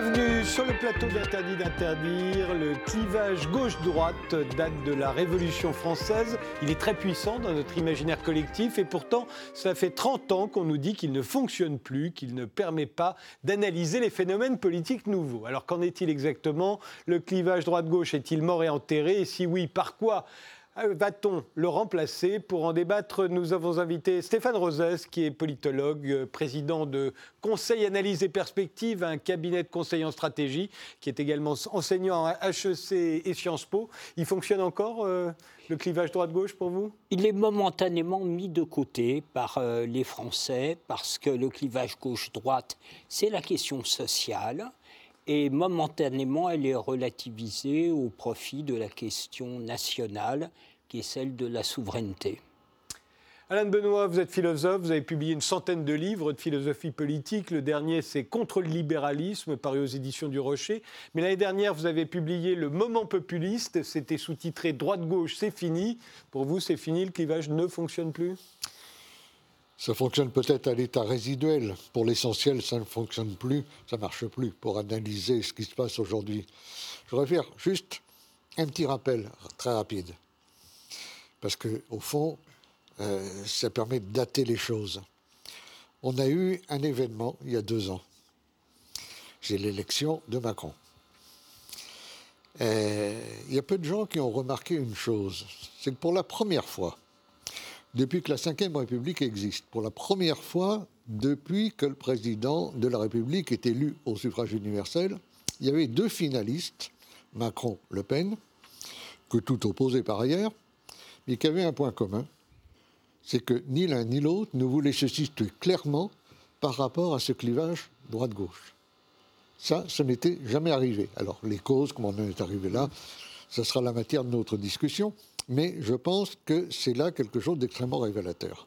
Bienvenue sur le plateau d'Interdit d'interdire. Le clivage gauche-droite date de la Révolution française. Il est très puissant dans notre imaginaire collectif et pourtant, ça fait 30 ans qu'on nous dit qu'il ne fonctionne plus, qu'il ne permet pas d'analyser les phénomènes politiques nouveaux. Alors qu'en est-il exactement? Le clivage droite-gauche est-il mort et enterré? Et si oui, par quoi? Va-t-on le remplacer Pour en débattre, nous avons invité Stéphane Rosès, qui est politologue, euh, président de Conseil Analyse et Perspective, un cabinet de conseil en stratégie, qui est également enseignant à HEC et Sciences Po. Il fonctionne encore euh, le clivage droite-gauche pour vous? Il est momentanément mis de côté par les Français parce que le clivage gauche-droite, c'est la question sociale et momentanément, elle est relativisée au profit de la question nationale, qui est celle de la souveraineté. Alain Benoît, vous êtes philosophe, vous avez publié une centaine de livres de philosophie politique. Le dernier, c'est Contre le libéralisme, paru aux éditions du Rocher. Mais l'année dernière, vous avez publié Le moment populiste, c'était sous-titré Droite-gauche, c'est fini. Pour vous, c'est fini, le clivage ne fonctionne plus? Ça fonctionne peut-être à l'état résiduel. Pour l'essentiel, ça ne fonctionne plus, ça ne marche plus pour analyser ce qui se passe aujourd'hui. Je voudrais faire juste un petit rappel très rapide. Parce qu'au fond, euh, ça permet de dater les choses. On a eu un événement il y a deux ans. C'est l'élection de Macron. Euh, il y a peu de gens qui ont remarqué une chose, c'est que pour la première fois, depuis que la Ve République existe. Pour la première fois depuis que le président de la République est élu au suffrage universel, il y avait deux finalistes, Macron-Le Pen, que tout opposait par ailleurs, mais qui avaient un point commun, c'est que ni l'un ni l'autre ne voulaient se situer clairement par rapport à ce clivage droite-gauche. Ça, ce n'était jamais arrivé. Alors, les causes, comment on en est arrivé là, ce sera la matière de notre discussion mais je pense que c'est là quelque chose d'extrêmement révélateur.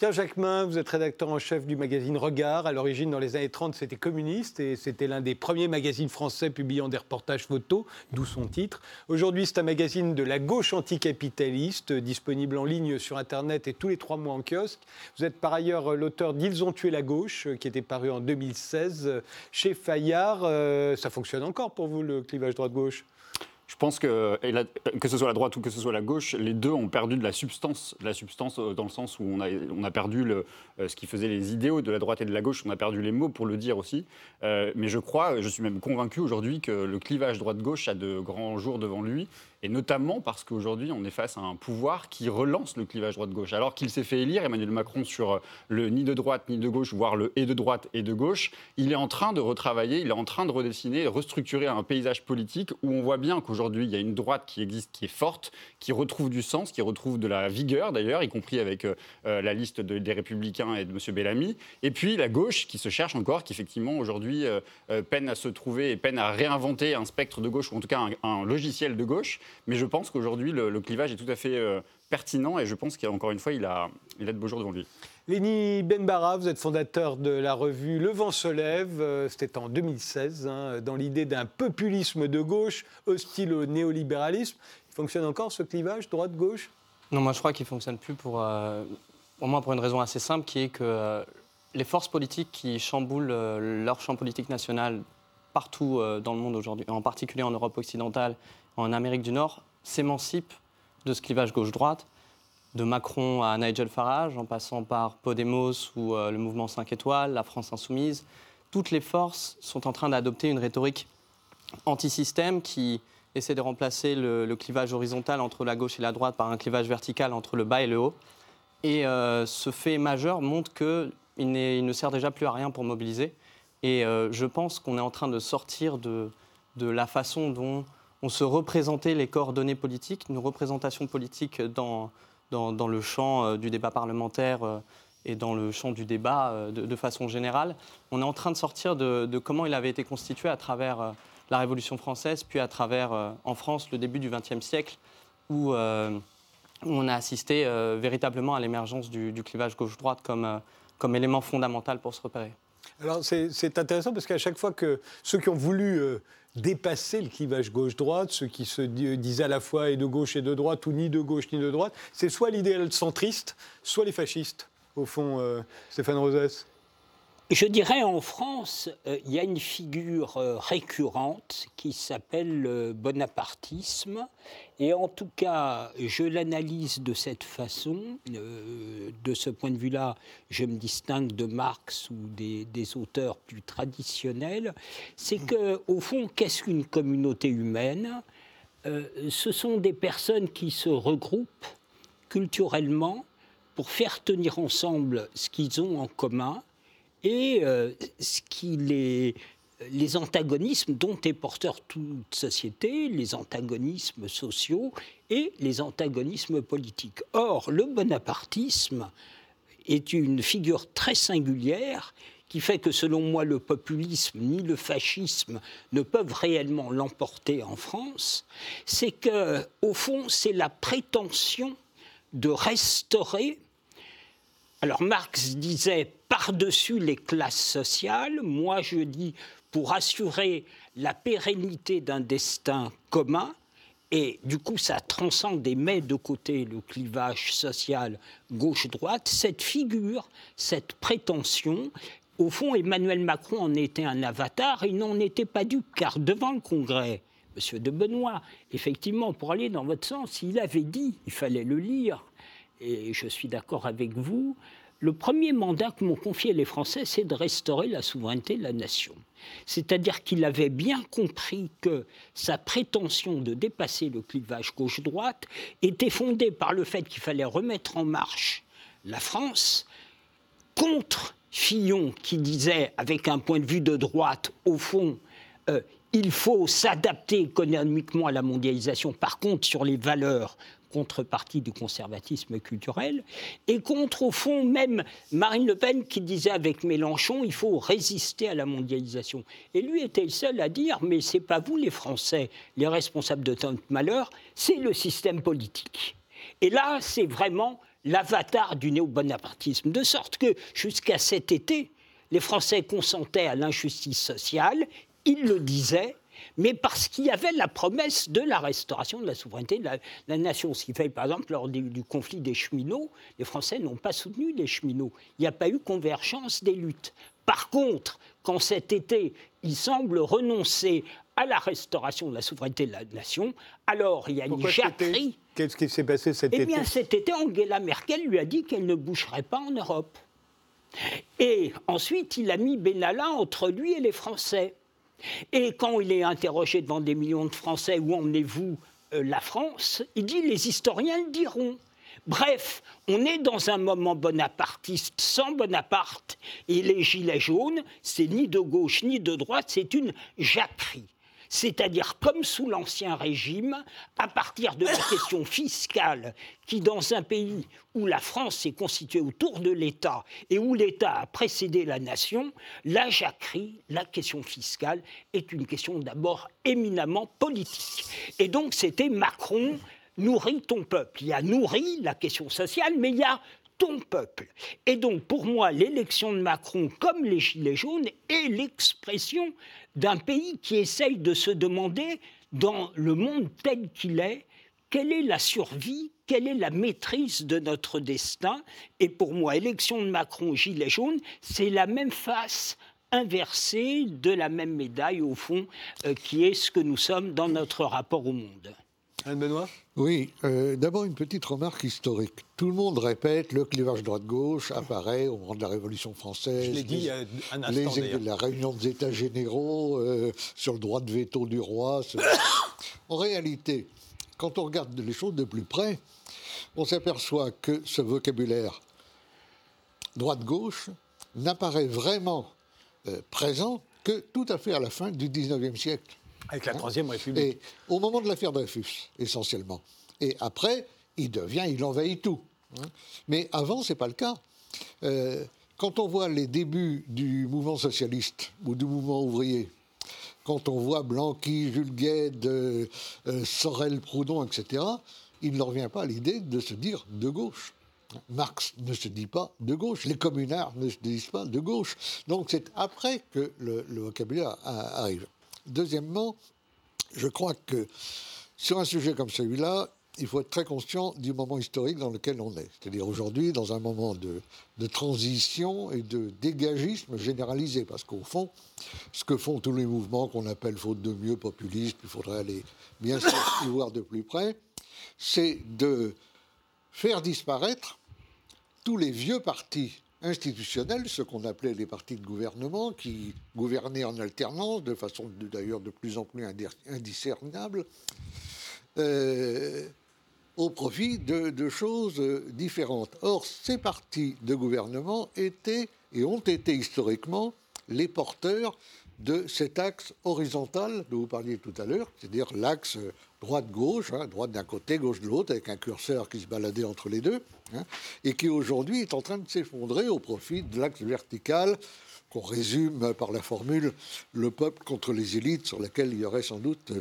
Pierre Jacquemin, vous êtes rédacteur en chef du magazine Regard. À l'origine, dans les années 30, c'était communiste et c'était l'un des premiers magazines français publiant des reportages photos, d'où son titre. Aujourd'hui, c'est un magazine de la gauche anticapitaliste, disponible en ligne sur Internet et tous les trois mois en kiosque. Vous êtes par ailleurs l'auteur d'Ils ont tué la gauche, qui était paru en 2016 chez Fayard. Euh, ça fonctionne encore pour vous, le clivage droite-gauche? Je pense que, que ce soit la droite ou que ce soit la gauche, les deux ont perdu de la substance. De la substance euh, dans le sens où on a, on a perdu euh, ce qui faisait les idéaux de la droite et de la gauche, on a perdu les mots pour le dire aussi. Euh, mais je crois, je suis même convaincu aujourd'hui que le clivage droite-gauche a de grands jours devant lui et notamment parce qu'aujourd'hui, on est face à un pouvoir qui relance le clivage droite-gauche. Alors qu'il s'est fait élire, Emmanuel Macron, sur le ni de droite ni de gauche, voire le et de droite et de gauche, il est en train de retravailler, il est en train de redessiner, restructurer un paysage politique où on voit bien qu'aujourd'hui, il y a une droite qui existe, qui est forte, qui retrouve du sens, qui retrouve de la vigueur d'ailleurs, y compris avec euh, la liste des Républicains et de M. Bellamy, et puis la gauche qui se cherche encore, qui effectivement aujourd'hui euh, euh, peine à se trouver et peine à réinventer un spectre de gauche, ou en tout cas un logiciel de gauche. Mais je pense qu'aujourd'hui, le, clivage est tout à fait euh, pertinent et je pense qu'encore une fois, il a, il a de beaux jours devant lui. Léni Benbara, vous êtes fondateur de la revue Le vent se lève, euh, c'était en 2016, hein, dans l'idée d'un populisme de gauche hostile au néolibéralisme. Il fonctionne encore ce clivage droite-gauche? Non, moi je crois qu'il ne fonctionne plus pour, euh, au moins pour une raison assez simple, qui est que les forces politiques qui chamboulent leur champ politique national partout dans le monde aujourd'hui, en particulier en Europe occidentale en Amérique du Nord s'émancipe de ce clivage gauche-droite, de Macron à Nigel Farage, en passant par Podemos ou euh, le mouvement 5 étoiles, la France insoumise. Toutes les forces sont en train d'adopter une rhétorique anti-système qui essaie de remplacer le, clivage horizontal entre la gauche et la droite par un clivage vertical entre le bas et le haut. Et euh, ce fait majeur montre qu'il il ne sert déjà plus à rien pour mobiliser. Et euh, je pense qu'on est en train de sortir de la façon dont on se représentait les coordonnées politiques, une représentation politique dans, le champ euh, du débat parlementaire euh, et dans le champ du débat euh, de, façon générale. On est en train de sortir de, comment il avait été constitué à travers la Révolution française, puis à travers, en France, le début du XXe siècle, où, on a assisté véritablement à l'émergence du, clivage gauche-droite comme élément fondamental pour se repérer. Alors c'est intéressant parce qu'à chaque fois que ceux qui ont voulu dépasser le clivage gauche-droite, ceux qui se disent à la fois et de gauche et de droite, ou ni de gauche ni de droite, c'est soit l'idéal centriste, soit les fascistes, au fond, euh, Stéphane Rosès. Je dirais en France, euh, il y a une figure euh, récurrente qui s'appelle le bonapartisme. Et en tout cas, je l'analyse de cette façon. Euh, de ce point de vue-là, je me distingue de Marx ou des, des auteurs plus traditionnels. C'est que, au fond, qu'est-ce qu'une communauté humaine? Ce sont des personnes qui se regroupent culturellement pour faire tenir ensemble ce qu'ils ont en commun et euh, ce qui les, les antagonismes dont est porteur toute société, les antagonismes sociaux et les antagonismes politiques. Or, le bonapartisme est une figure très singulière qui fait que selon moi le populisme ni le fascisme ne peuvent réellement l'emporter en France, c'est que au fond c'est la prétention de restaurer alors Marx disait par-dessus les classes sociales, moi je dis pour assurer la pérennité d'un destin commun, et du coup ça transcende et met de côté le clivage social gauche-droite, cette figure, cette prétention, au fond Emmanuel Macron en était un avatar, il n'en était pas dupe, car devant le Congrès, Monsieur de Benoît, effectivement, pour aller dans votre sens, il avait dit, il fallait le lire, et je suis d'accord avec vous, le premier mandat que m'ont confié les Français, c'est de restaurer la souveraineté de la nation. C'est-à-dire qu'il avait bien compris que sa prétention de dépasser le clivage gauche-droite était fondée par le fait qu'il fallait remettre en marche la France contre Fillon qui disait, avec un point de vue de droite, au fond, euh, il faut s'adapter économiquement à la mondialisation. Par contre, sur les valeurs, contrepartie du conservatisme culturel, et contre, au fond, même Marine Le Pen qui disait avec Mélenchon, il faut résister à la mondialisation. Et lui était le seul à dire, mais c'est pas vous les Français, les responsables de tant de malheur, c'est le système politique. Et là, c'est vraiment l'avatar du néo-bonapartisme, de sorte que jusqu'à cet été, les Français consentaient à l'injustice sociale, ils le disaient, mais parce qu'il y avait la promesse de la restauration de la souveraineté de la, nation. Ce qui fait, par exemple, lors du, conflit des cheminots, les Français n'ont pas soutenu les cheminots. Il n'y a pas eu convergence des luttes. Par contre, quand cet été, il semble renoncer à la restauration de la souveraineté de la nation, alors il y a une jacquerie. Qu'est-ce qui s'est passé cet été? Eh bien, cet été, Angela Merkel lui a dit qu'elle ne bougerait pas en Europe. Et ensuite, il a mis Benalla entre lui et les Français. Et quand il est interrogé devant des millions de Français, où emmenez-vous euh, la France Il dit les historiens le diront. Bref, on est dans un moment bonapartiste sans Bonaparte. Et les Gilets jaunes, c'est ni de gauche ni de droite, c'est une jacquerie c'est-à-dire comme sous l'Ancien Régime, à partir de la question fiscale, qui dans un pays où la France s'est constituée autour de l'État et où l'État a précédé la nation, la jacquerie, la question fiscale, est une question d'abord éminemment politique. Et donc c'était Macron nourrit ton peuple. Il y a nourri la question sociale, mais il y a ton peuple. Et donc, pour moi, l'élection de Macron, comme les Gilets jaunes, est l'expression d'un pays qui essaye de se demander, dans le monde tel qu'il est, quelle est la survie, quelle est la maîtrise de notre destin. Et pour moi, élection de Macron, Gilets jaunes, c'est la même face inversée de la même médaille, au fond, euh, qui est ce que nous sommes dans notre rapport au monde. Anne Benoît Oui, euh, d'abord une petite remarque historique. Tout le monde répète le clivage droite-gauche apparaît au moment de la Révolution française. Je l'ai dit un instant. Les, la réunion des États généraux euh, sur le droit de veto du roi. en réalité, quand on regarde les choses de plus près, on s'aperçoit que ce vocabulaire droite-gauche n'apparaît vraiment euh, présent que tout à fait à la fin du 19e siècle. Avec la Troisième République. Et au moment de l'affaire Dreyfus, essentiellement. Et après, il devient, il envahit tout. Hein? Mais avant, ce n'est pas le cas. Euh, quand on voit les débuts du mouvement socialiste ou du mouvement ouvrier, quand on voit Blanqui, Jules Gued, euh, euh, Sorel, Proudhon, etc., il ne leur vient pas l'idée de se dire de gauche. Marx ne se dit pas de gauche, les communards ne se disent pas de gauche. Donc c'est après que le, le vocabulaire arrive. Deuxièmement, je crois que sur un sujet comme celui-là, il faut être très conscient du moment historique dans lequel on est. C'est-à-dire aujourd'hui, dans un moment de, transition et de dégagisme généralisé. Parce qu'au fond, ce que font tous les mouvements qu'on appelle faute de mieux populistes, il faudrait aller bien sûr y voir de plus près, c'est de faire disparaître tous les vieux partis institutionnels, ce qu'on appelait les partis de gouvernement, qui gouvernaient en alternance, de façon d'ailleurs de plus en plus indiscernable, euh, au profit de, choses différentes. Or, ces partis de gouvernement étaient et ont été historiquement les porteurs de cet axe horizontal dont vous parliez tout à l'heure, c'est-à-dire l'axe droite-gauche, hein, droite d'un côté, gauche de l'autre, avec un curseur qui se baladait entre les deux, hein, et qui aujourd'hui est en train de s'effondrer au profit de l'axe vertical qu'on résume par la formule le peuple contre les élites, sur laquelle il y aurait sans doute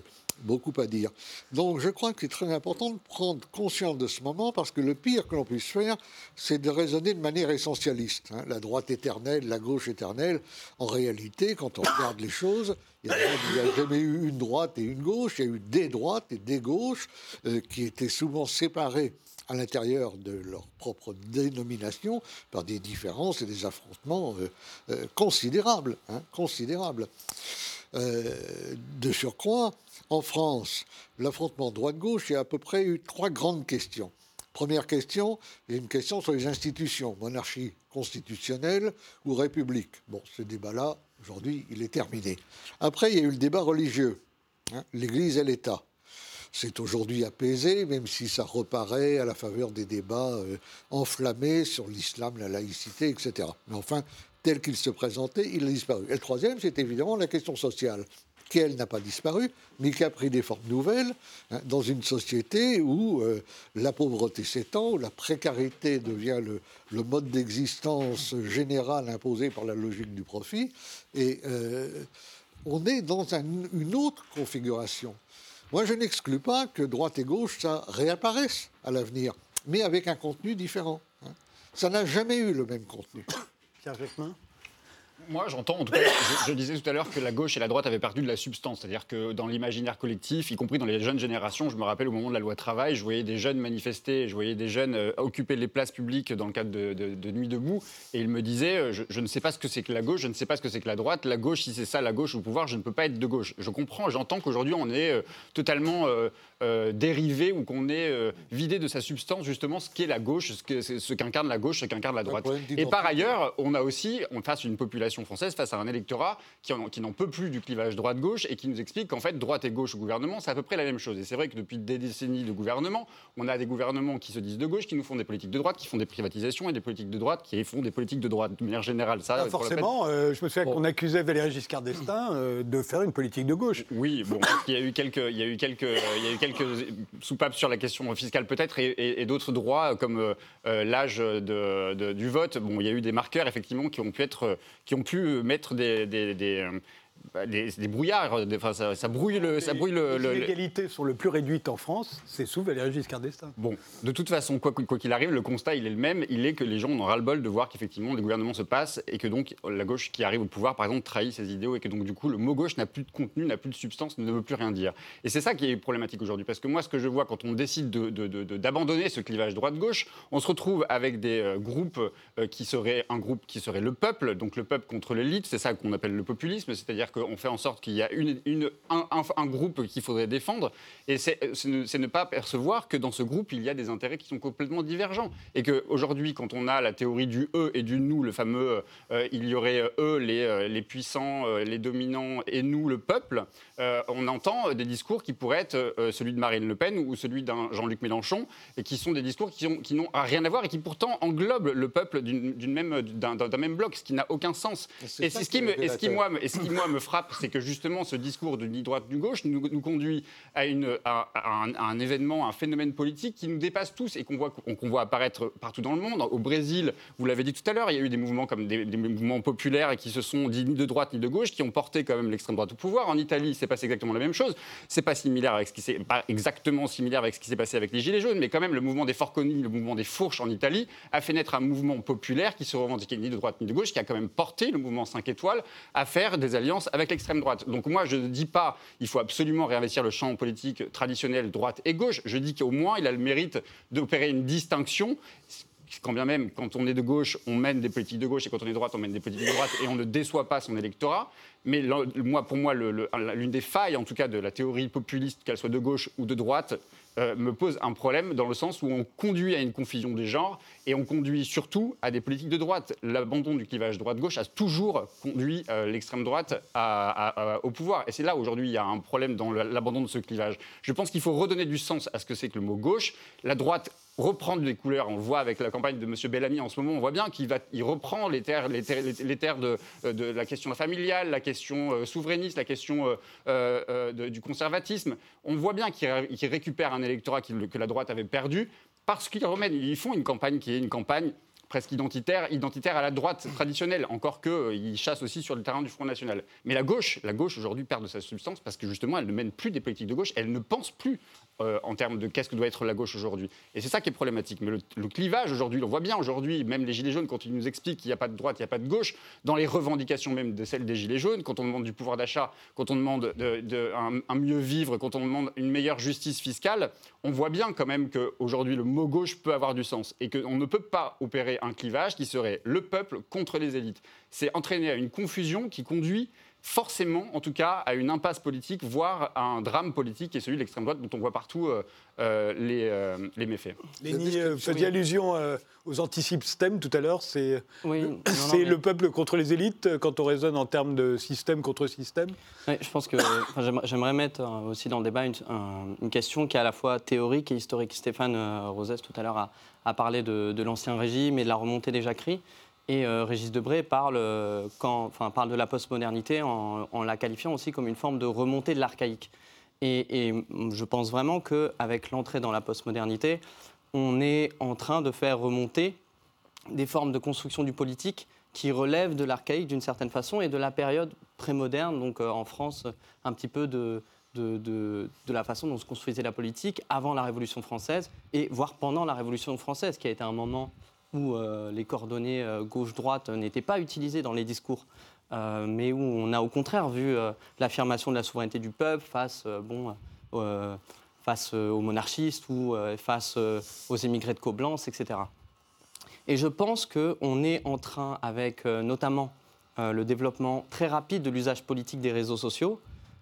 beaucoup à dire. Donc je crois que c'est très important de prendre conscience de ce moment parce que le pire que l'on puisse faire, c'est de raisonner de manière essentialiste. Hein. La droite éternelle, la gauche éternelle. En réalité, quand on regarde les choses, il n'y a, jamais eu une droite et une gauche, il y a eu des droites et des gauches euh, qui étaient souvent séparées à l'intérieur de leur propre dénomination par des différences et des affrontements euh, euh, considérables. Hein, considérables. De surcroît, en France, l'affrontement droite-gauche, il y a à peu près eu trois grandes questions. Première question, il y a une question sur les institutions, monarchie constitutionnelle ou république. Bon, ce débat-là, aujourd'hui, il est terminé. Après, il y a eu le débat religieux, hein, l'Église et l'État. C'est aujourd'hui apaisé, même si ça reparaît à la faveur des débats euh, enflammés sur l'islam, la laïcité, etc. Mais enfin, tel qu'il se présentait, il a disparu. Et le troisième, c'est évidemment la question sociale qui, elle, n'a pas disparu, mais qui a pris des formes nouvelles hein, dans une société où euh, la pauvreté s'étend, où la précarité devient le, mode d'existence général imposé par la logique du profit. Et euh, on est dans une autre configuration. Moi, je n'exclus pas que droite et gauche, ça réapparaisse à l'avenir, mais avec un contenu différent. Hein. Ça n'a jamais eu le même contenu. Pierre Jacquemin moi, j'entends, en tout cas, je, disais tout à l'heure que la gauche et la droite avaient perdu de la substance. C'est-à-dire que dans l'imaginaire collectif, y compris dans les jeunes générations, je me rappelle au moment de la loi travail, je voyais des jeunes manifester, je voyais des jeunes euh, occuper les places publiques dans le cadre de, Nuit debout, et ils me disaient euh, je, ne sais pas ce que c'est que la gauche, je ne sais pas ce que c'est que la droite. La gauche, si c'est ça, la gauche au pouvoir, je ne peux pas être de gauche. Je comprends, j'entends qu'aujourd'hui, on est euh, totalement dérivé ou qu'on est vidé de sa substance, justement, ce qu'est la gauche, ce qu'incarne la gauche, ce qu'incarne la droite. Et par ailleurs, on a aussi, on face une population française face à un électorat qui, n'en peut plus du clivage droite-gauche et qui nous explique qu'en fait, droite et gauche au gouvernement, c'est à peu près la même chose. Et c'est vrai que depuis des décennies de gouvernement, on a des gouvernements qui se disent de gauche, qui nous font des politiques de droite, qui font des privatisations et des politiques de droite, qui font des politiques de droite de manière générale. Ça, forcément, euh, je me souviens qu'on accusait Valéry Giscard d'Estaing euh, de faire une politique de gauche. Oui, bon, il y a eu quelques, il y a eu quelques, il y a eu quelques soupapes sur la question fiscale peut-être et, d'autres droits comme euh, l'âge de, du vote. Bon, il y a eu des marqueurs effectivement qui ont pu être, qui ont pu mettre des, des, des, bah, des, brouillards, enfin, ça, ça, brouille le. Ça brouille le, les inégalités sont le plus réduites en France, c'est sous Valéry Giscard d'Estaing. Bon, de toute façon, quoi qu'il arrive, le constat il est le même, il est que les gens ont ras-le-bol de voir qu'effectivement les gouvernements se passent et que donc la gauche qui arrive au pouvoir, par exemple, trahit ses idéaux et que donc du coup le mot gauche n'a plus de contenu, n'a plus de substance, ne veut plus rien dire. Et c'est ça qui est problématique aujourd'hui, parce que moi ce que je vois quand on décide d'abandonner de, de, ce clivage droite-gauche, on se retrouve avec des euh, groupes euh, qui seraient un groupe qui serait le peuple, donc le peuple contre l'élite, c'est ça qu'on appelle le populisme, c'est-à-dire qu'on fait en sorte qu'il y a une, un, groupe qu'il faudrait défendre, et c'est ne, pas percevoir que dans ce groupe, il y a des intérêts qui sont complètement divergents. Et qu'aujourd'hui, quand on a la théorie du eux et du nous, le fameux euh, il y aurait euh, eux, les, euh, les puissants, les dominants, et nous, le peuple, on entend des discours qui pourraient être celui de Marine Le Pen ou celui d'un Jean-Luc Mélenchon, et qui sont des discours qui n'ont qui rien à voir et qui pourtant englobent le peuple d'un même, même bloc, ce qui n'a aucun sens. Et, ce qui, me, et ce qui, moi, et ce qui, moi, me frappe, c'est que justement, ce discours de ni droite ni gauche nous, conduit à, un, événement, un phénomène politique qui nous dépasse tous et qu'on voit, apparaître partout dans le monde. Au Brésil, vous l'avez dit tout à l'heure, il y a eu des mouvements comme des, mouvements populaires et qui se sont dit ni de droite ni de gauche, qui ont porté quand même l'extrême droite au pouvoir. En Italie, c'est passé exactement la même chose. C'est pas ce qui pas exactement similaire avec ce qui s'est passé avec les Gilets jaunes, mais quand même le mouvement des Forconi, le mouvement des Fourches en Italie, a fait naître un mouvement populaire qui se revendiquait ni de droite ni de gauche, qui a quand même porté le mouvement 5 étoiles à faire des alliances avec l'extrême droite. Donc moi, je ne dis pas il faut absolument réinvestir le champ politique traditionnel droite et gauche. Je dis qu'au moins, il a le mérite d'opérer une distinction quand bien même, quand on est de gauche, on mène des politiques de gauche, et quand on est de droite, on mène des politiques de droite, et on ne déçoit pas son électorat. Mais moi, pour moi, l'une des failles, en tout cas, de la théorie populiste, qu'elle soit de gauche ou de droite, euh, me pose un problème dans le sens où on conduit à une confusion des genres et on conduit surtout à des politiques de droite. L'abandon du clivage droite-gauche a toujours conduit euh, l'extrême droite au pouvoir. Et c'est là aujourd'hui il y a un problème dans l'abandon de ce clivage. Je pense qu'il faut redonner du sens à ce que c'est que le mot gauche. La droite reprendre des couleurs. On le voit avec la campagne de M. Bellamy en ce moment, on voit bien qu'il va, reprend les terres, les terres, de, de, la question familiale, la question euh, souverainiste, la question du conservatisme. On voit bien qu'il récupère un électorat que la droite avait perdu parce qu'ils remettent, ils font une campagne qui est une campagne presque identitaire, identitaire à la droite traditionnelle, encore qu'ils euh, chassent aussi sur le terrain du Front National. Mais la gauche, la gauche aujourd'hui perd de sa substance parce que justement, elle ne mène plus des politiques de gauche, elle ne pense plus euh, en termes de qu'est-ce que doit être la gauche aujourd'hui. Et c'est ça qui est problématique. Mais le, clivage aujourd'hui, on voit bien aujourd'hui, même les Gilets jaunes, quand ils nous expliquent qu'il n'y a pas de droite, il n'y a pas de gauche, dans les revendications même de celles des Gilets jaunes, quand on demande du pouvoir d'achat, quand on demande de, un, mieux vivre, quand on demande une meilleure justice fiscale, on voit bien quand même qu'aujourd'hui le mot gauche peut avoir du sens et qu'on ne peut pas opérer un clivage qui serait le peuple contre les élites. C'est entraîner à une confusion qui conduit forcément, en tout cas, à une impasse politique, voire à un drame politique, qui est celui de l'extrême droite, dont on voit partout euh, euh, les, les, méfaits. Léni, vous faisiez allusion euh, aux anti-systèmes tout à l'heure. C'est le peuple contre les élites quand on raisonne en termes de système contre système? Oui, Je pense que j'aimerais mettre aussi dans le débat une, une, question qui est à la fois théorique et historique. Stéphane Rosès, tout à l'heure, a, a, parlé de, de l'ancien régime et de la remontée des jacqueries. Et euh, Régis Debray parle, euh, quand, enfin, parle de la postmodernité en, la qualifiant aussi comme une forme de remontée de l'archaïque. Et, je pense vraiment qu'avec l'entrée dans la postmodernité, on est en train de faire remonter des formes de construction du politique qui relèvent de l'archaïque d'une certaine façon et de la période prémoderne, donc euh, en France, un petit peu de, de, la façon dont se construisait la politique avant la Révolution française et voire pendant la Révolution française, qui a été un moment où euh, les coordonnées euh, gauche-droite n'étaient pas utilisées dans les discours, euh, mais où on a au contraire vu l'affirmation de la souveraineté du peuple face, bon, face aux monarchistes ou face aux émigrés de Coblence, etc. Et je pense qu'on est en train, avec notamment le développement très rapide de l'usage politique des réseaux sociaux,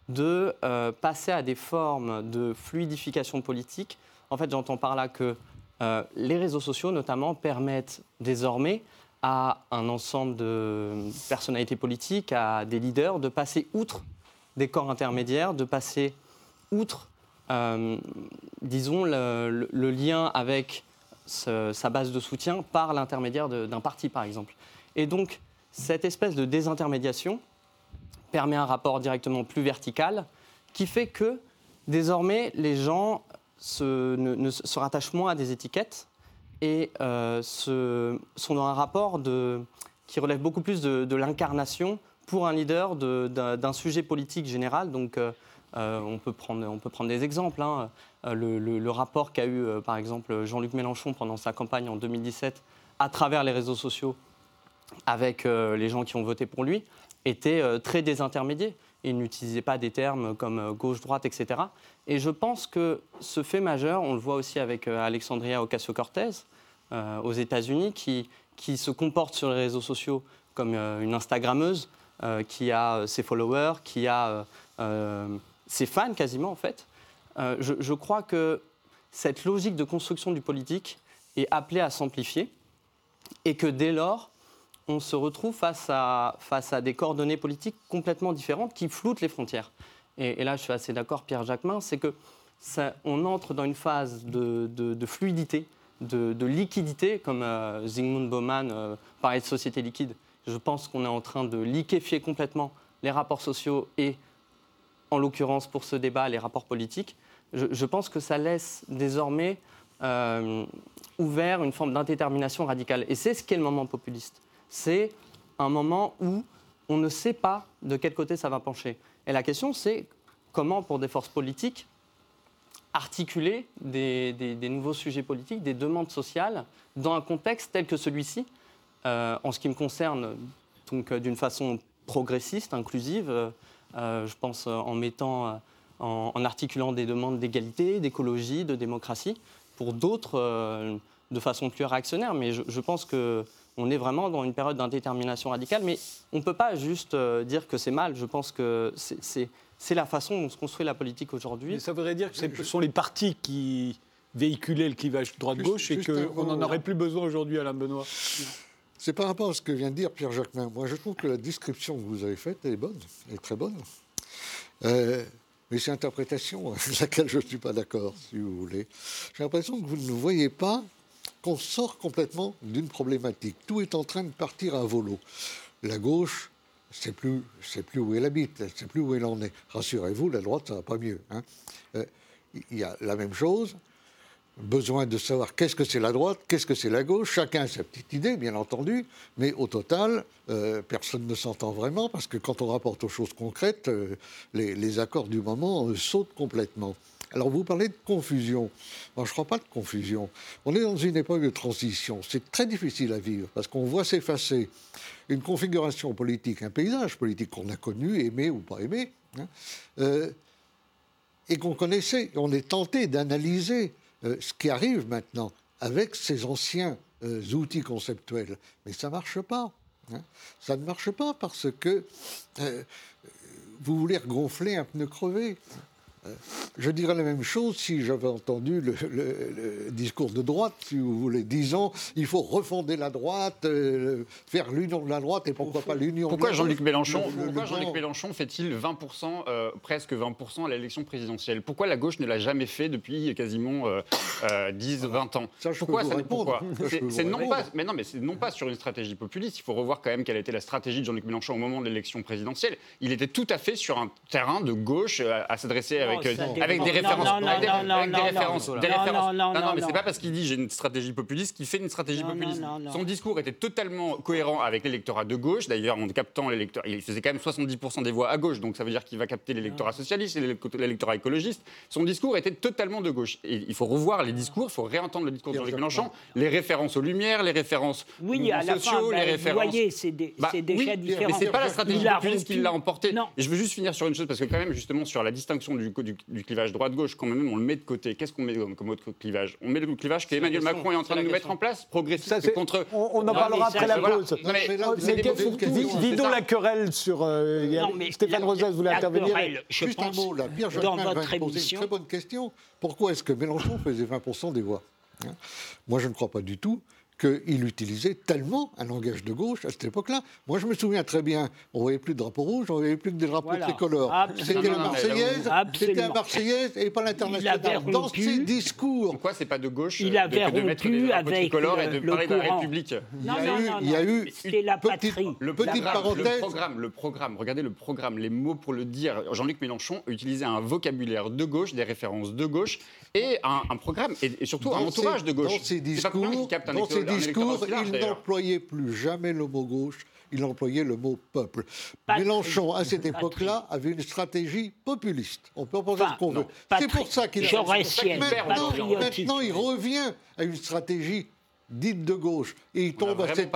de passer à des formes de fluidification politique. En fait, j'entends par là que euh, les réseaux sociaux, notamment, permettent désormais à un ensemble de personnalités politiques, à des leaders, de passer outre des corps intermédiaires, de passer outre, euh, disons, le, lien avec sa base de soutien par l'intermédiaire d'un parti, par exemple. Et donc, cette espèce de désintermédiation permet un rapport directement plus vertical qui fait que désormais les gens se, rattachent moins à des étiquettes et euh, sont dans un rapport qui relève beaucoup plus de, l'incarnation pour un leader d'un sujet politique général. Donc, euh, euh, on, peut prendre, on peut prendre des exemples. Hein. Le, rapport qu'a eu, par exemple, Jean-Luc Mélenchon pendant sa campagne en 2017 à travers les réseaux sociaux avec les gens qui ont voté pour lui était très désintermédié il n'utilisait pas des termes comme euh, gauche-droite, etc. Et je pense que ce fait majeur, on le voit aussi avec euh, Alexandria Ocasio-Cortez euh, aux États-Unis, qui, qui se comporte sur les réseaux sociaux comme une Instagrammeuse, qui a ses followers, qui a ses fans quasiment en fait. Je, je, crois que cette logique de construction du politique est appelée à s'amplifier et que dès lors, on se retrouve face à, des coordonnées politiques complètement différentes qui floutent les frontières. Et, là, je suis assez d'accord, Pierre Jacquemin, c'est que on entre dans une phase de, fluidité, de, liquidité, comme euh, Zygmunt Bauman euh, parlait de société liquide. Je pense qu'on est en train de liquéfier complètement les rapports sociaux et, en l'occurrence pour ce débat, les rapports politiques. Je, pense que ça laisse désormais euh, ouvert une forme d'indétermination radicale. Et c'est ce qu'est le moment populiste c'est un moment où on ne sait pas de quel côté ça va pencher. Et la question, c'est comment, pour des forces politiques, articuler des, nouveaux sujets politiques, des demandes sociales, dans un contexte tel que celui-ci, euh, en ce qui me concerne, donc euh, d'une façon progressiste, inclusive. je pense en mettant, en, articulant des demandes d'égalité, d'écologie, de démocratie. Pour d'autres, de façon plus réactionnaire. Mais je pense que on est vraiment dans une période d'indétermination radicale. Mais on ne peut pas juste dire que c'est mal. Je pense que c'est la façon dont se construit la politique aujourd'hui. Ça voudrait dire que ce sont les partis qui véhiculaient le clivage droite-gauche et qu'on n'en aurait plus besoin aujourd'hui, Alain Benoît C'est par rapport à ce que vient de dire Pierre Jacquemin. Moi, je trouve que la description que vous avez faite est bonne, est très bonne. Euh, mais c'est interprétation avec laquelle je ne suis pas d'accord, si vous voulez. J'ai l'impression que vous ne voyez pas qu'on sort complètement d'une problématique. Tout est en train de partir à volo. La gauche c'est plus, c'est plus où elle habite, c'est plus où elle en est. Rassurez-vous, la droite, ça va pas mieux. Hein. Euh, il y a la même chose, besoin de savoir qu'est-ce que c'est la droite, qu'est-ce que c'est la gauche. Chacun a sa petite idée, bien entendu, mais au total, euh, personne ne s'entend vraiment parce que quand on rapporte aux choses concrètes, euh, les, accords du moment sautent complètement. Alors vous parlez de confusion. Moi, je ne crois pas de confusion. On est dans une époque de transition. C'est très difficile à vivre parce qu'on voit s'effacer une configuration politique, un paysage politique qu'on a connu, aimé ou pas aimé, hein, euh, et qu'on connaissait. On est tenté d'analyser euh, ce qui arrive maintenant avec ces anciens euh, outils conceptuels. Mais ça ne marche pas. Hein. Ça ne marche pas parce que vous voulez regonfler un pneu crevé. Je dirais la même chose si j'avais entendu le, discours de droite, si vous voulez, disant il faut refonder la droite, euh, faire l'union de la droite et pourquoi pas l'union. Pourquoi Jean-Luc Mélenchon, pourquoi Jean-Luc Mélenchon fait-il 20%, euh, presque 20% à l'élection présidentielle? Pourquoi la gauche ne l'a jamais fait depuis quasiment 10, euh, 20 ans? Ça, je Pourquoi ça pourquoi C'est non pas, mais non, mais c'est non pas sur une stratégie populiste. Il faut revoir quand même quelle était la stratégie de Jean-Luc Mélenchon au moment de l'élection présidentielle. Il était tout à fait sur un terrain de gauche à s'adresser avec avec, des références. Avec des références. Non, non, mais c'est pas parce qu'il dit j'ai une stratégie populiste qu'il fait une stratégie populiste. Son discours était totalement cohérent avec l'électorat de gauche. D'ailleurs, en captant l'électorat, il faisait quand même 70% des voix à gauche, donc ça veut dire qu'il va capter l'électorat socialiste et l'électorat écologiste. Son discours était totalement de gauche. Et il faut revoir les discours, il faut réentendre le discours de Jean-Luc Mélenchon, les références aux Lumières, les références oui, à la sociaux, fin, les références. Vous voyez, c'est bah, déjà différent. Mais c'est pas la stratégie populiste qui l'a emporté. Et je veux juste finir sur une chose parce que quand même justement sur la distinction du, du clivage droite-gauche, quand même, on le met de côté. Qu'est-ce qu'on met comme autre clivage? On met le clivage qu'Emmanuel Macron est en train de nous mettre en place, progressiste contre. On, en parlera après la pause. Vidons la querelle sur. Euh, Stéphane Rosas voulait intervenir. Juste un mot, là. Pierre dans votre émission. une très bonne question. Pourquoi est-ce que Mélenchon faisait 20% des voix hein? Moi, je ne crois pas du tout qu'il utilisait tellement un langage de gauche à cette époque-là. Moi, je me souviens très bien, on ne voyait plus de drapeaux rouges, on ne voyait plus que des drapeaux tricolores. C'était la Marseillaise, c'était la Marseillaise et pas l'international. Dans ses discours. Pourquoi c'est pas de gauche il avait de, de mettre des drapeaux tricolores et de parler de la République non, Il y a eu, il y a eu la patrie. Le, petite parenthèse. Le programme, le programme, regardez le programme, les mots pour le dire. Jean-Luc Mélenchon utilisait un vocabulaire de gauche, des références de gauche et un, programme et, surtout un entourage de gauche. Dans ses discours, discours, il n'employait plus jamais le mot gauche, il employait le mot peuple. Mélenchon, à cette époque-là, avait une stratégie populiste. On peut en penser ce qu'on veut. C'est pour ça qu'il a... Maintenant, maintenant, il revient à une stratégie dite de gauche et il tombe, à cette,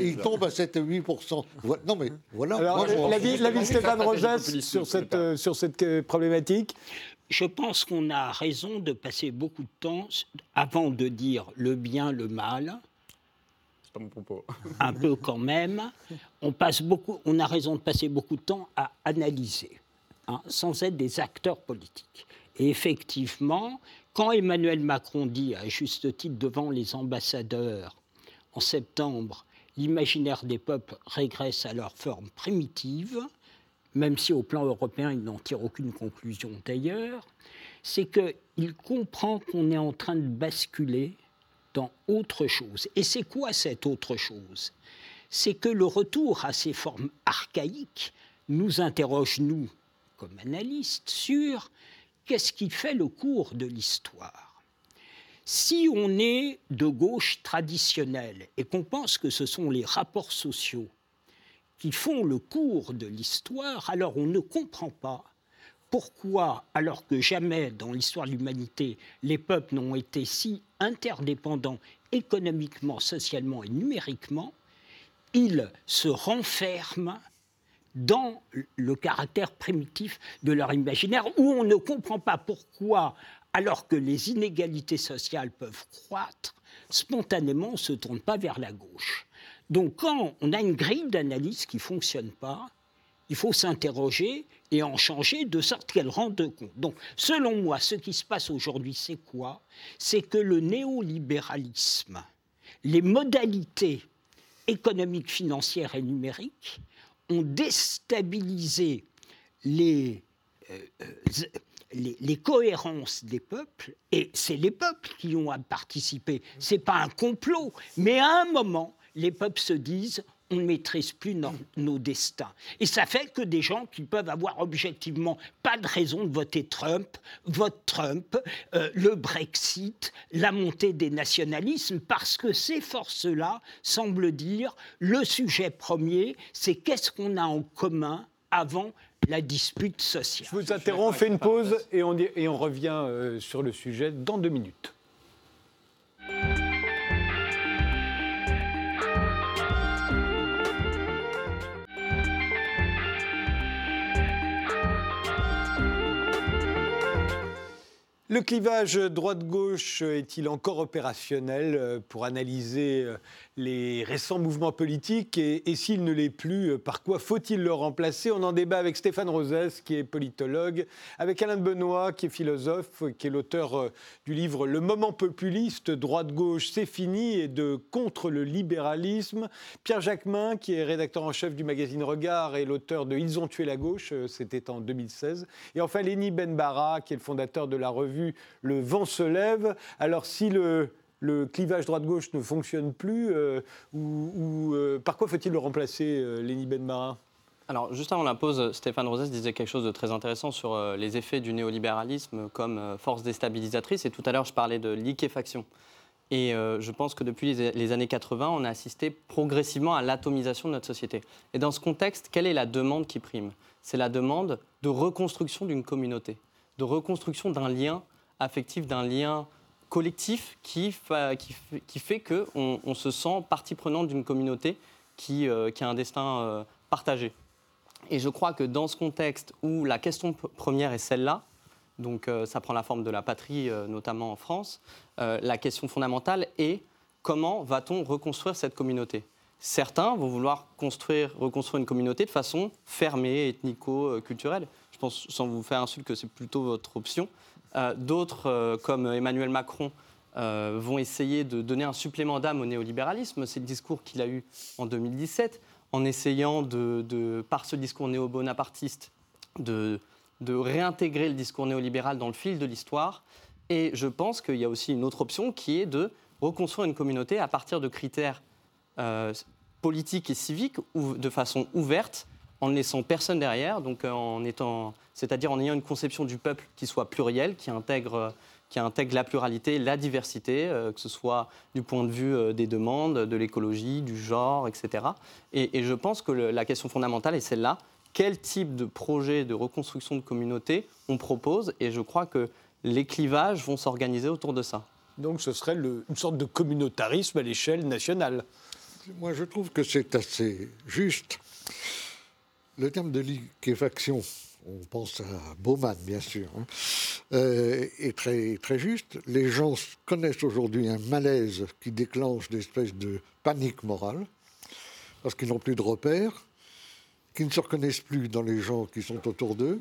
il tombe à 8%. Non mais voilà. Alors, la vie de Stéphane Rosas sur cette, euh, sur cette euh, problématique je pense qu'on a raison de passer beaucoup de temps avant de dire le bien, le mal. Un peu quand même. On, passe beaucoup, on a raison de passer beaucoup de temps à analyser, hein, sans être des acteurs politiques. Et effectivement, quand Emmanuel Macron dit, à juste titre, devant les ambassadeurs, en septembre, l'imaginaire des peuples régresse à leur forme primitive, même si au plan européen, il n'en tire aucune conclusion d'ailleurs, c'est qu'il comprend qu'on est en train de basculer autre chose. Et c'est quoi cette autre chose? C'est que le retour à ces formes archaïques nous interroge, nous, comme analystes, sur qu'est-ce qui fait le cours de l'histoire. Si on est de gauche traditionnelle et qu'on pense que ce sont les rapports sociaux qui font le cours de l'histoire, alors on ne comprend pas pourquoi, alors que jamais dans l'histoire de l'humanité, les peuples n'ont été si interdépendants économiquement, socialement et numériquement, ils se renferment dans le caractère primitif de leur imaginaire, où on ne comprend pas pourquoi, alors que les inégalités sociales peuvent croître, spontanément on ne se tourne pas vers la gauche. Donc quand on a une grille d'analyse qui ne fonctionne pas, il faut s'interroger et en changer de sorte qu'elle rende compte. Donc, selon moi, ce qui se passe aujourd'hui, c'est quoi? C'est que le néolibéralisme, les modalités économiques, financières et numériques ont déstabilisé les, euh, euh, les, cohérences des peuples, et c'est les peuples qui ont à participer. Ce n'est pas un complot, mais à un moment, les peuples se disent on ne maîtrise plus nos, destins. Et ça fait que des gens qui peuvent avoir objectivement pas de raison de voter Trump, votent Trump, euh, le Brexit, la montée des nationalismes, parce que ces forces-là semblent dire le sujet premier, c'est qu'est-ce qu'on a en commun avant la dispute sociale. Je vous interromps, on fait une pause et on, revient euh, sur le sujet dans deux minutes. Le clivage droite-gauche est-il encore opérationnel euh, pour analyser euh, les récents mouvements politiques et, s'il ne l'est plus, euh, par quoi faut-il le remplacer? On en débat avec Stéphane Rosès, qui est politologue, avec Alain Benoît, qui est philosophe, qui est l'auteur euh, du livre Le moment populiste, droite-gauche, c'est fini, et de Contre le libéralisme. Pierre Jacquemin, qui est rédacteur en chef du magazine Regard et l'auteur de Ils ont tué la gauche, euh, c'était en 2016. Et enfin, Léni Benbara, qui est le fondateur de la revue Le vent se lève. Alors, si le le clivage droite-gauche ne fonctionne plus euh, ou, euh, Par quoi faut-il le remplacer, euh, Benmarin? Alors, juste avant la pause, Stéphane Rosès disait quelque chose de très intéressant sur les effets du néolibéralisme comme force déstabilisatrice. Et tout à l'heure, je parlais de liquéfaction. Et je pense que depuis les années 80, on a assisté progressivement à l'atomisation de notre société. Et dans ce contexte, quelle est la demande qui prime? C'est la demande de reconstruction d'une communauté, de reconstruction d'un lien affectif, d'un lien collectif qui, fait qu'on on se sent partie prenante d'une communauté qui, euh, a un destin euh, partagé. Et je crois que dans ce contexte où la question première est celle-là, donc euh, ça prend la forme de la patrie, notamment en France, la question fondamentale est comment va-t-on reconstruire cette communauté? Certains vont vouloir construire, reconstruire une communauté de façon fermée, ethnico-culturelle. Je pense, sans vous faire insulte, que c'est plutôt votre option. Euh, d'autres, euh, comme Emmanuel Macron, euh, vont essayer de donner un supplément d'âme au néolibéralisme. C'est le discours qu'il a eu en 2017, en essayant, de, par ce discours néo-bonapartiste, de, de, réintégrer le discours néolibéral dans le fil de l'histoire. Et je pense qu'il y a aussi une autre option qui est de reconstruire une communauté à partir de critères politiques et civiques ou de façon ouverte en ne laissant personne derrière, donc euh, en étant, c'est-à-dire en ayant une conception du peuple qui soit plurielle, qui intègre, qui intègre la pluralité, la diversité, euh, que ce soit du point de vue euh, des demandes, de l'écologie, du genre, etc. Et, je pense que la question fondamentale est celle-là quel type de projet de reconstruction de communauté on propose? Et je crois que les clivages vont s'organiser autour de ça. Donc ce serait une sorte de communautarisme à l'échelle nationale. Moi, je trouve que c'est assez juste. Le terme de liquéfaction, on pense à Bauman, bien sûr, hein, euh, est très, juste. Les gens connaissent aujourd'hui un malaise qui déclenche des espèces de panique morale, parce qu'ils n'ont plus de repères, qu'ils ne se reconnaissent plus dans les gens qui sont autour d'eux,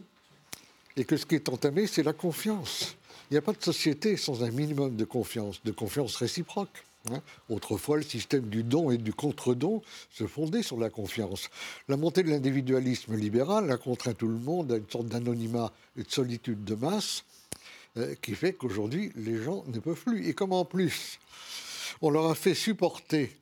et que ce qui est entamé, c'est la confiance. Il n'y a pas de société sans un minimum de confiance, de confiance réciproque. Hein. Autrefois, le système du don et du contre-don se fondait sur la confiance. La montée de l'individualisme libéral a contraint tout le monde à une sorte d'anonymat et de solitude de masse euh, qui fait qu'aujourd'hui, les gens ne peuvent plus. Et comme en plus, on leur a fait supporter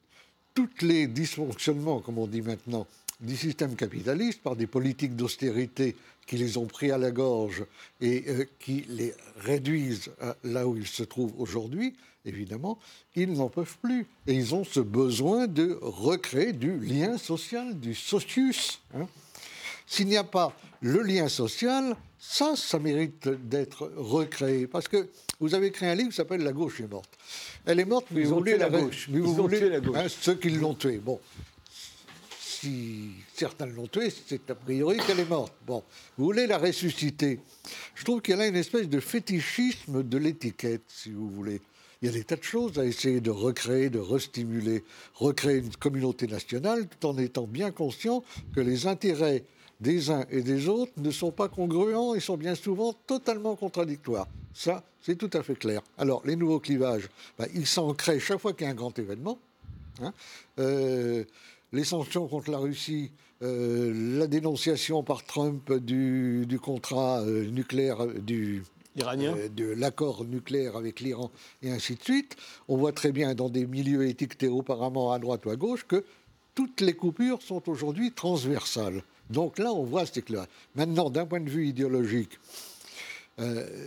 tous les dysfonctionnements, comme on dit maintenant, du système capitaliste par des politiques d'austérité qui les ont pris à la gorge et euh, qui les réduisent là où ils se trouvent aujourd'hui, évidemment, ils n'en peuvent plus. Et ils ont ce besoin de recréer du lien social, du socius. Hein. S'il n'y a pas le lien social, ça, ça mérite d'être recréé. Parce que vous avez créé un livre qui s'appelle La gauche est morte. Elle est morte, mais ils, ont tué la, gauche. vous voulez, la gauche. Hein, ceux qui l'ont tuée. Bon, si certains l'ont tuée, c'est a priori qu'elle est morte. Bon, vous voulez la ressusciter. Je trouve qu'elle a une espèce de fétichisme de l'étiquette, si vous voulez. Il y a des tas de choses à essayer de recréer, de restimuler, recréer une communauté nationale, tout en étant bien conscient que les intérêts des uns et des autres ne sont pas congruents et sont bien souvent totalement contradictoires. Ça, c'est tout à fait clair. Alors, les nouveaux clivages, ben, ils s'en créent chaque fois qu'il y a un grand événement. Hein. Euh, les sanctions contre la Russie, euh, la dénonciation par Trump du, contrat euh, nucléaire, du, Iranien. de l'accord nucléaire avec l'Iran, et ainsi de suite. On voit très bien dans des milieux étiquetés auparavant à droite ou à gauche que toutes les coupures sont aujourd'hui transversales. Donc là, on voit c'est clair. Maintenant, d'un point de vue idéologique,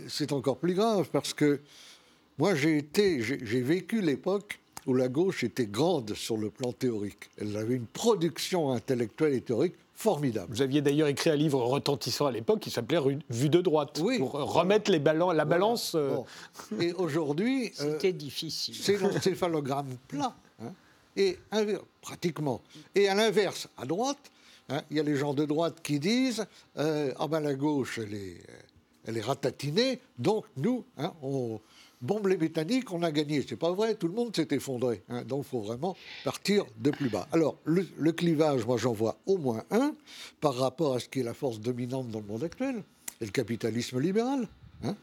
c'est encore plus grave parce que moi, j'ai été, j'ai vécu l'époque où la gauche était grande sur le plan théorique. Elle avait une production intellectuelle et théorique formidable. Vous aviez d'ailleurs écrit un livre retentissant à l'époque qui s'appelait Vue de droite, pour remettre les la balance. Euh, et aujourd'hui. Euh, C'était difficile. C'est l'encéphalogramme plat. Hein, et pratiquement. Et à l'inverse, à droite, hein, il y a les gens de droite qui disent euh, Ah ben la gauche, elle est, elle est ratatinée, donc nous, hein, on bombe les Britanniques, on a gagné. C'est pas vrai, tout le monde s'est effondré. Hein. donc il faut vraiment partir de plus bas. Alors, le, clivage, moi j'en vois au moins un par rapport à ce qui est la force dominante dans le monde actuel, et le capitalisme libéral. Hein.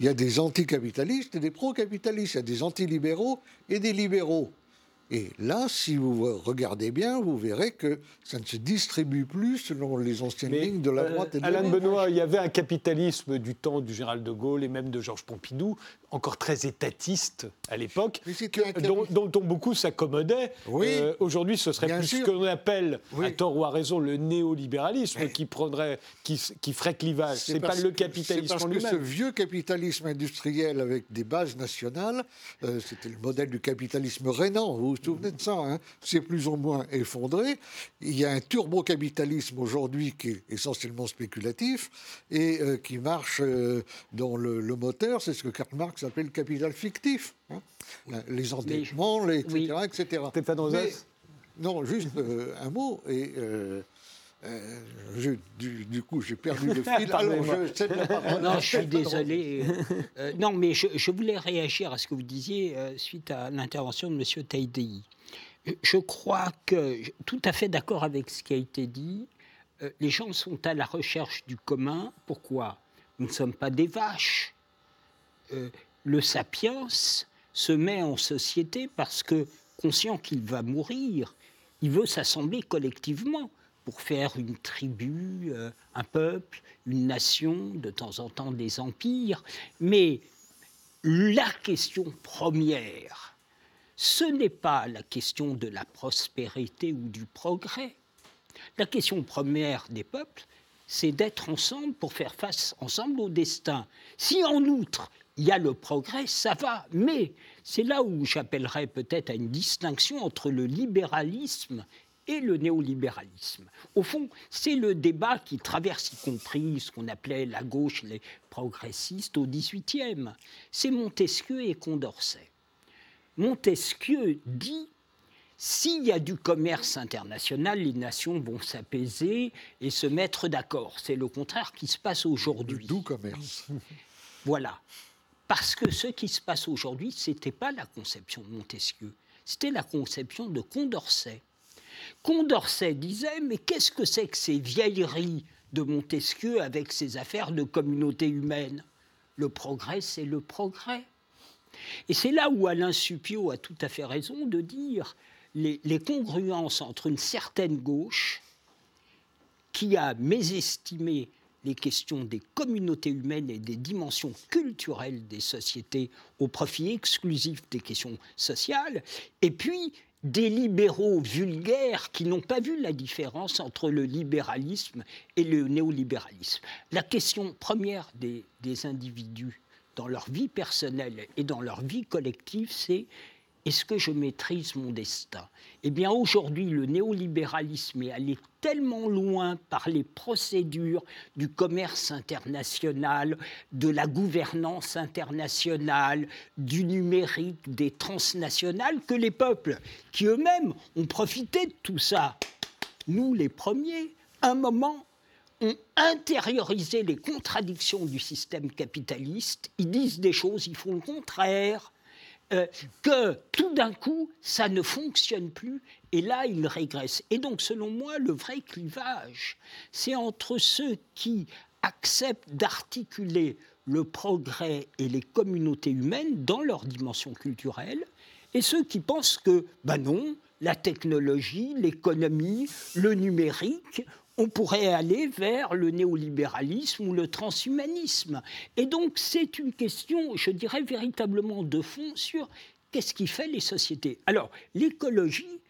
Il y a des anticapitalistes et des pro-capitalistes, il y a des antilibéraux et des libéraux. Et là, si vous regardez bien, vous verrez que ça ne se distribue plus selon les anciennes lignes de la euh, droite et de Alain Benoît, il y avait un capitalisme du temps du général de Gaulle et même de Georges Pompidou, encore très étatiste à l'époque, dont, beaucoup s'accommodaient. Euh, aujourd'hui, ce serait plus ce qu'on appelle, à tort ou à raison, le néolibéralisme qui, prendrait, qui, qui ferait clivage. Ce n'est pas le capitalisme parce que ce vieux capitalisme industriel avec des bases nationales, euh, c'était le modèle du capitalisme rénan, vous souvenez de ça, hein c'est plus ou moins effondré. Il y a un turbocapitalisme aujourd'hui qui est essentiellement spéculatif et euh, qui marche euh, dans le, moteur, c'est ce que Karl Marx appelle le capital fictif. Hein. les endettements, les, etc. etc. non, juste euh, un mot. Et, du, coup, j'ai perdu le fil. Alors, je Non, je suis désolé. Euh, non, mais je, voulais réagir à ce que vous disiez euh, suite à l'intervention de M. Taïdei. Je crois que, tout à fait d'accord avec ce qui a été dit, euh, les gens sont à la recherche du commun. Pourquoi? Nous ne sommes pas des vaches. le sapiens se met en société parce que, conscient qu'il va mourir, il veut s'assembler collectivement pour faire une tribu, euh, un peuple, une nation, de temps en temps des empires. Mais la question première, ce n'est pas la question de la prospérité ou du progrès. La question première des peuples, c'est d'être ensemble pour faire face ensemble au destin. Si en outre, il y a le progrès, ça va. Mais c'est là où j'appellerais peut-être à une distinction entre le libéralisme et le néolibéralisme. Au fond, c'est le débat qui traverse y compris ce qu'on appelait la gauche, les progressistes au XVIIIe. C'est Montesquieu et Condorcet. Montesquieu dit s'il y a du commerce international, les nations vont s'apaiser et se mettre d'accord. C'est le contraire qui se passe aujourd'hui. D'où commerce. Voilà. Parce que ce qui se passe aujourd'hui, ce n'était pas la conception de Montesquieu, c'était la conception de Condorcet. Condorcet disait Mais qu'est-ce que c'est que ces vieilleries de Montesquieu avec ses affaires de communauté humaine? Le progrès, c'est le progrès. Et c'est là où Alain Suppiot a tout à fait raison de dire les, les congruences entre une certaine gauche qui a mésestimé les questions des communautés humaines et des dimensions culturelles des sociétés au profit exclusif des questions sociales, et puis des libéraux vulgaires qui n'ont pas vu la différence entre le libéralisme et le néolibéralisme. La question première des, individus dans leur vie personnelle et dans leur vie collective, c'est est-ce que je maîtrise mon destin? Eh bien aujourd'hui, le néolibéralisme est allé tellement loin par les procédures du commerce international, de la gouvernance internationale, du numérique, des transnationales, que les peuples, qui eux-mêmes ont profité de tout ça, nous les premiers, un moment, ont intériorisé les contradictions du système capitaliste. Ils disent des choses, ils font le contraire. Euh, que tout d'un coup, ça ne fonctionne plus, et là, ils régressent. Et donc, selon moi, le vrai clivage, c'est entre ceux qui acceptent d'articuler le progrès et les communautés humaines dans leur dimension culturelle, et ceux qui pensent que, ben non, la technologie, l'économie, le numérique, on pourrait aller vers le néolibéralisme ou le transhumanisme. Et donc c'est une question, je dirais, véritablement de fond sur qu'est-ce qui fait les sociétés. Alors l'écologie,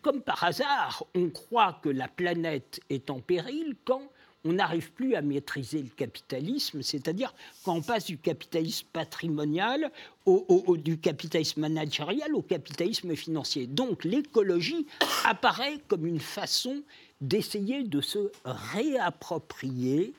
comme par hasard, on croit que la planète est en péril quand on n'arrive plus à maîtriser le capitalisme, c'est-à-dire quand on passe du capitalisme patrimonial au, du capitalisme managérial au capitalisme financier. Donc l'écologie apparaît comme une façon d'essayer de se réapproprier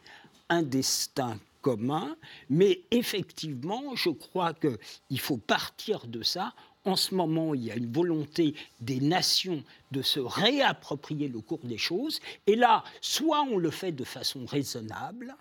un destin commun, mais effectivement, je crois qu'il faut partir de ça. En ce moment, il y a une volonté des nations de se réapproprier le cours des choses. Et là, soit on le fait de façon raisonnable,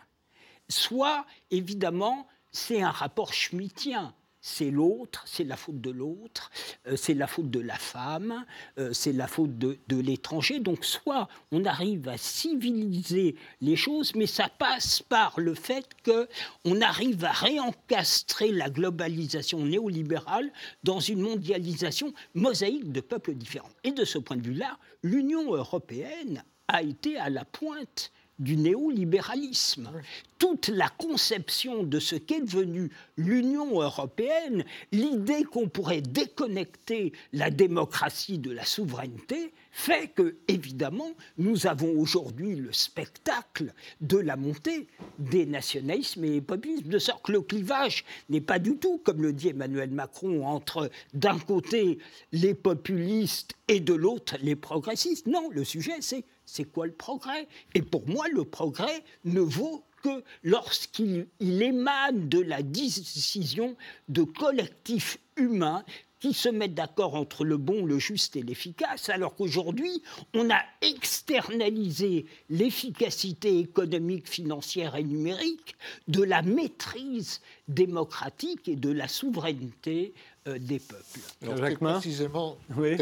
soit, évidemment, c'est un rapport schmittien c'est l'autre, c'est la faute de l'autre, euh, c'est la faute de la femme, euh, c'est la faute de, l'étranger. Donc soit on arrive à civiliser les choses, mais ça passe par le fait qu'on arrive à réencastrer la globalisation néolibérale dans une mondialisation mosaïque de peuples différents. Et de ce point de vue-là, l'Union européenne a été à la pointe du néolibéralisme. Toute la conception de ce qu'est devenue l'Union européenne, l'idée qu'on pourrait déconnecter la démocratie de la souveraineté, fait que, évidemment, nous avons aujourd'hui le spectacle de la montée des nationalismes et des populismes, de sorte que le clivage n'est pas du tout, comme le dit Emmanuel Macron, entre d'un côté les populistes et de l'autre les progressistes. Non, le sujet, c'est c'est quoi le progrès? Et pour moi, le progrès ne vaut que lorsqu'il émane de la décision de collectifs humains qui se mettent d'accord entre le bon, le juste et l'efficace, alors qu'aujourd'hui, on a externalisé l'efficacité économique, financière et numérique de la maîtrise démocratique et de la souveraineté euh, des peuples. Alors, précisément, oui.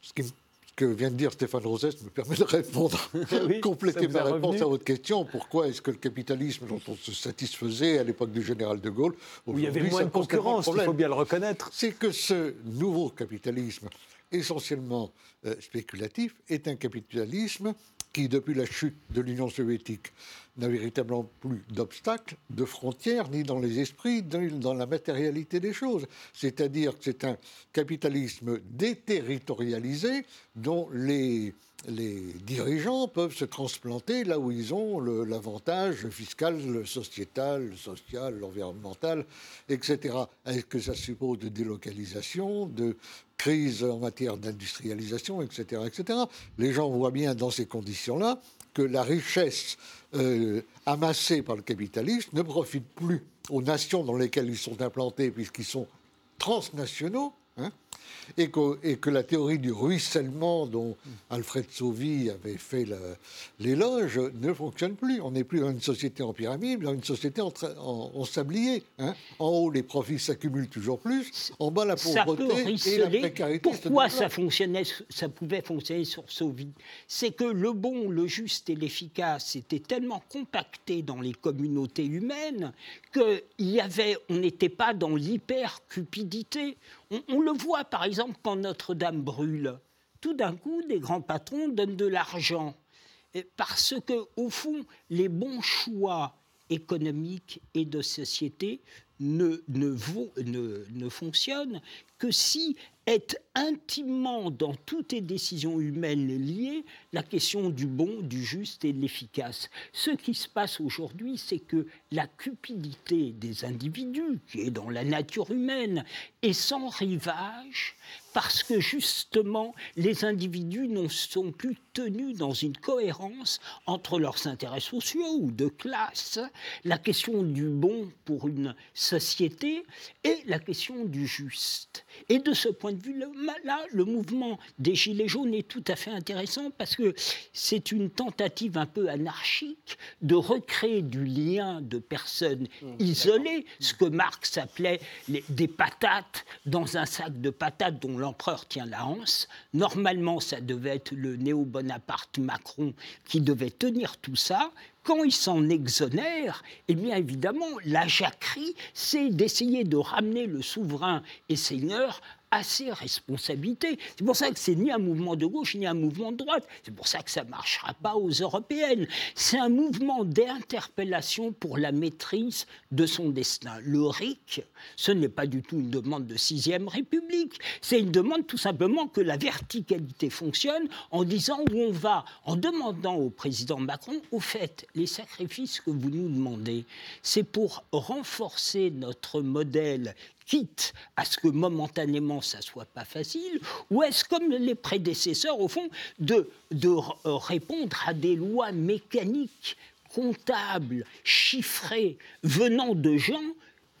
ce qui me que vient de dire Stéphane Rosès me permet de répondre, compléter ma réponse à votre question. Pourquoi est-ce que le capitalisme dont on se satisfaisait à l'époque du général de Gaulle, où il y avait moins de concurrence, il faut bien le reconnaître. C'est que ce nouveau capitalisme, essentiellement euh, spéculatif, est un capitalisme qui, depuis la chute de l'Union soviétique, n'a véritablement plus d'obstacles, de frontières, ni dans les esprits, ni dans la matérialité des choses. C'est-à-dire que c'est un capitalisme déterritorialisé dont les, les dirigeants peuvent se transplanter là où ils ont l'avantage fiscal, sociétal, social, l'environnemental, etc. Est-ce que ça suppose de délocalisation, de crise en matière d'industrialisation, etc., etc. Les gens voient bien dans ces conditions-là que la richesse euh, amassée par le capitalisme ne profite plus aux nations dans lesquelles ils sont implantés, puisqu'ils sont transnationaux, hein, et que, la théorie du ruissellement dont Alfred Sauvy avait fait l'éloge ne fonctionne plus. On n'est plus dans une société en pyramide, mais dans une société en, sablier. Hein. En haut, les profits s'accumulent toujours plus. En bas, la pauvreté et la précarité. Pourquoi ça fonctionnait, ça pouvait fonctionner sur Sauvy? C'est que le bon, le juste et l'efficace étaient tellement compactés dans les communautés humaines qu'il y avait, on n'était pas dans l'hyper-cupidité. On, le voit par exemple quand Notre-Dame brûle. Tout d'un coup, des grands patrons donnent de l'argent. Parce que, au fond, les bons choix économiques et de société ne, ne, ne, ne fonctionnent que si est intimement dans toutes les décisions humaines liées la question du bon, du juste et de l'efficace. Ce qui se passe aujourd'hui, c'est que la cupidité des individus, qui est dans la nature humaine, est sans rivage parce que justement, les individus ne sont plus tenus dans une cohérence entre leurs intérêts sociaux ou de classe, la question du bon pour une société et la question du juste. Et de ce point de vue-là, le mouvement des Gilets jaunes est tout à fait intéressant parce que c'est une tentative un peu anarchique de recréer du lien de personnes mmh, isolées, ce que Marx appelait des patates dans un sac de patates dont l'empereur tient la hanse. Normalement, ça devait être le néo-Bonaparte Macron qui devait tenir tout ça. Quand il s'en exonère, eh bien évidemment, la jacquerie, c'est d'essayer de ramener le souverain et seigneur à ses. C'est pour ça que c'est ni un mouvement de gauche ni un mouvement de droite. C'est pour ça que ça ne marchera pas aux européennes. C'est un mouvement d'interpellation pour la maîtrise de son destin. Le RIC, ce n'est pas du tout une demande de sixième république. C'est une demande tout simplement que la verticalité fonctionne en disant où on va, en demandant au président Macron, au fait, les sacrifices que vous nous demandez, c'est pour renforcer notre modèle quitte à ce que momentanément ça soit pas facile, ou est-ce comme les prédécesseurs, au fond, de, de euh, répondre à des lois mécaniques, comptables, chiffrées, venant de gens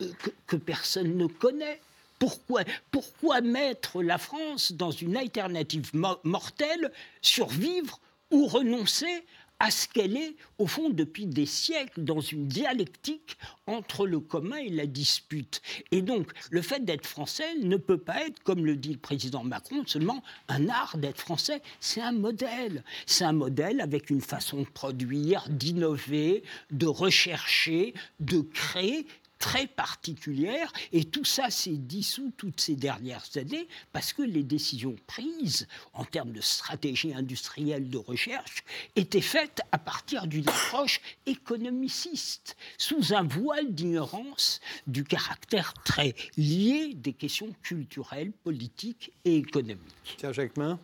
euh, que, personne ne connaît? Pourquoi, pourquoi mettre la France dans une alternative mortelle, survivre ou renoncer à ce qu'elle est, au fond, depuis des siècles, dans une dialectique entre le commun et la dispute. Et donc, le fait d'être français ne peut pas être, comme le dit le président Macron, seulement un art d'être français, c'est un modèle. C'est un modèle avec une façon de produire, d'innover, de rechercher, de créer très particulière et tout ça s'est dissous toutes ces dernières années parce que les décisions prises en termes de stratégie industrielle de recherche étaient faites à partir d'une approche économiciste, sous un voile d'ignorance du caractère très lié des questions culturelles, politiques et économiques. Tiens, Jacques Main.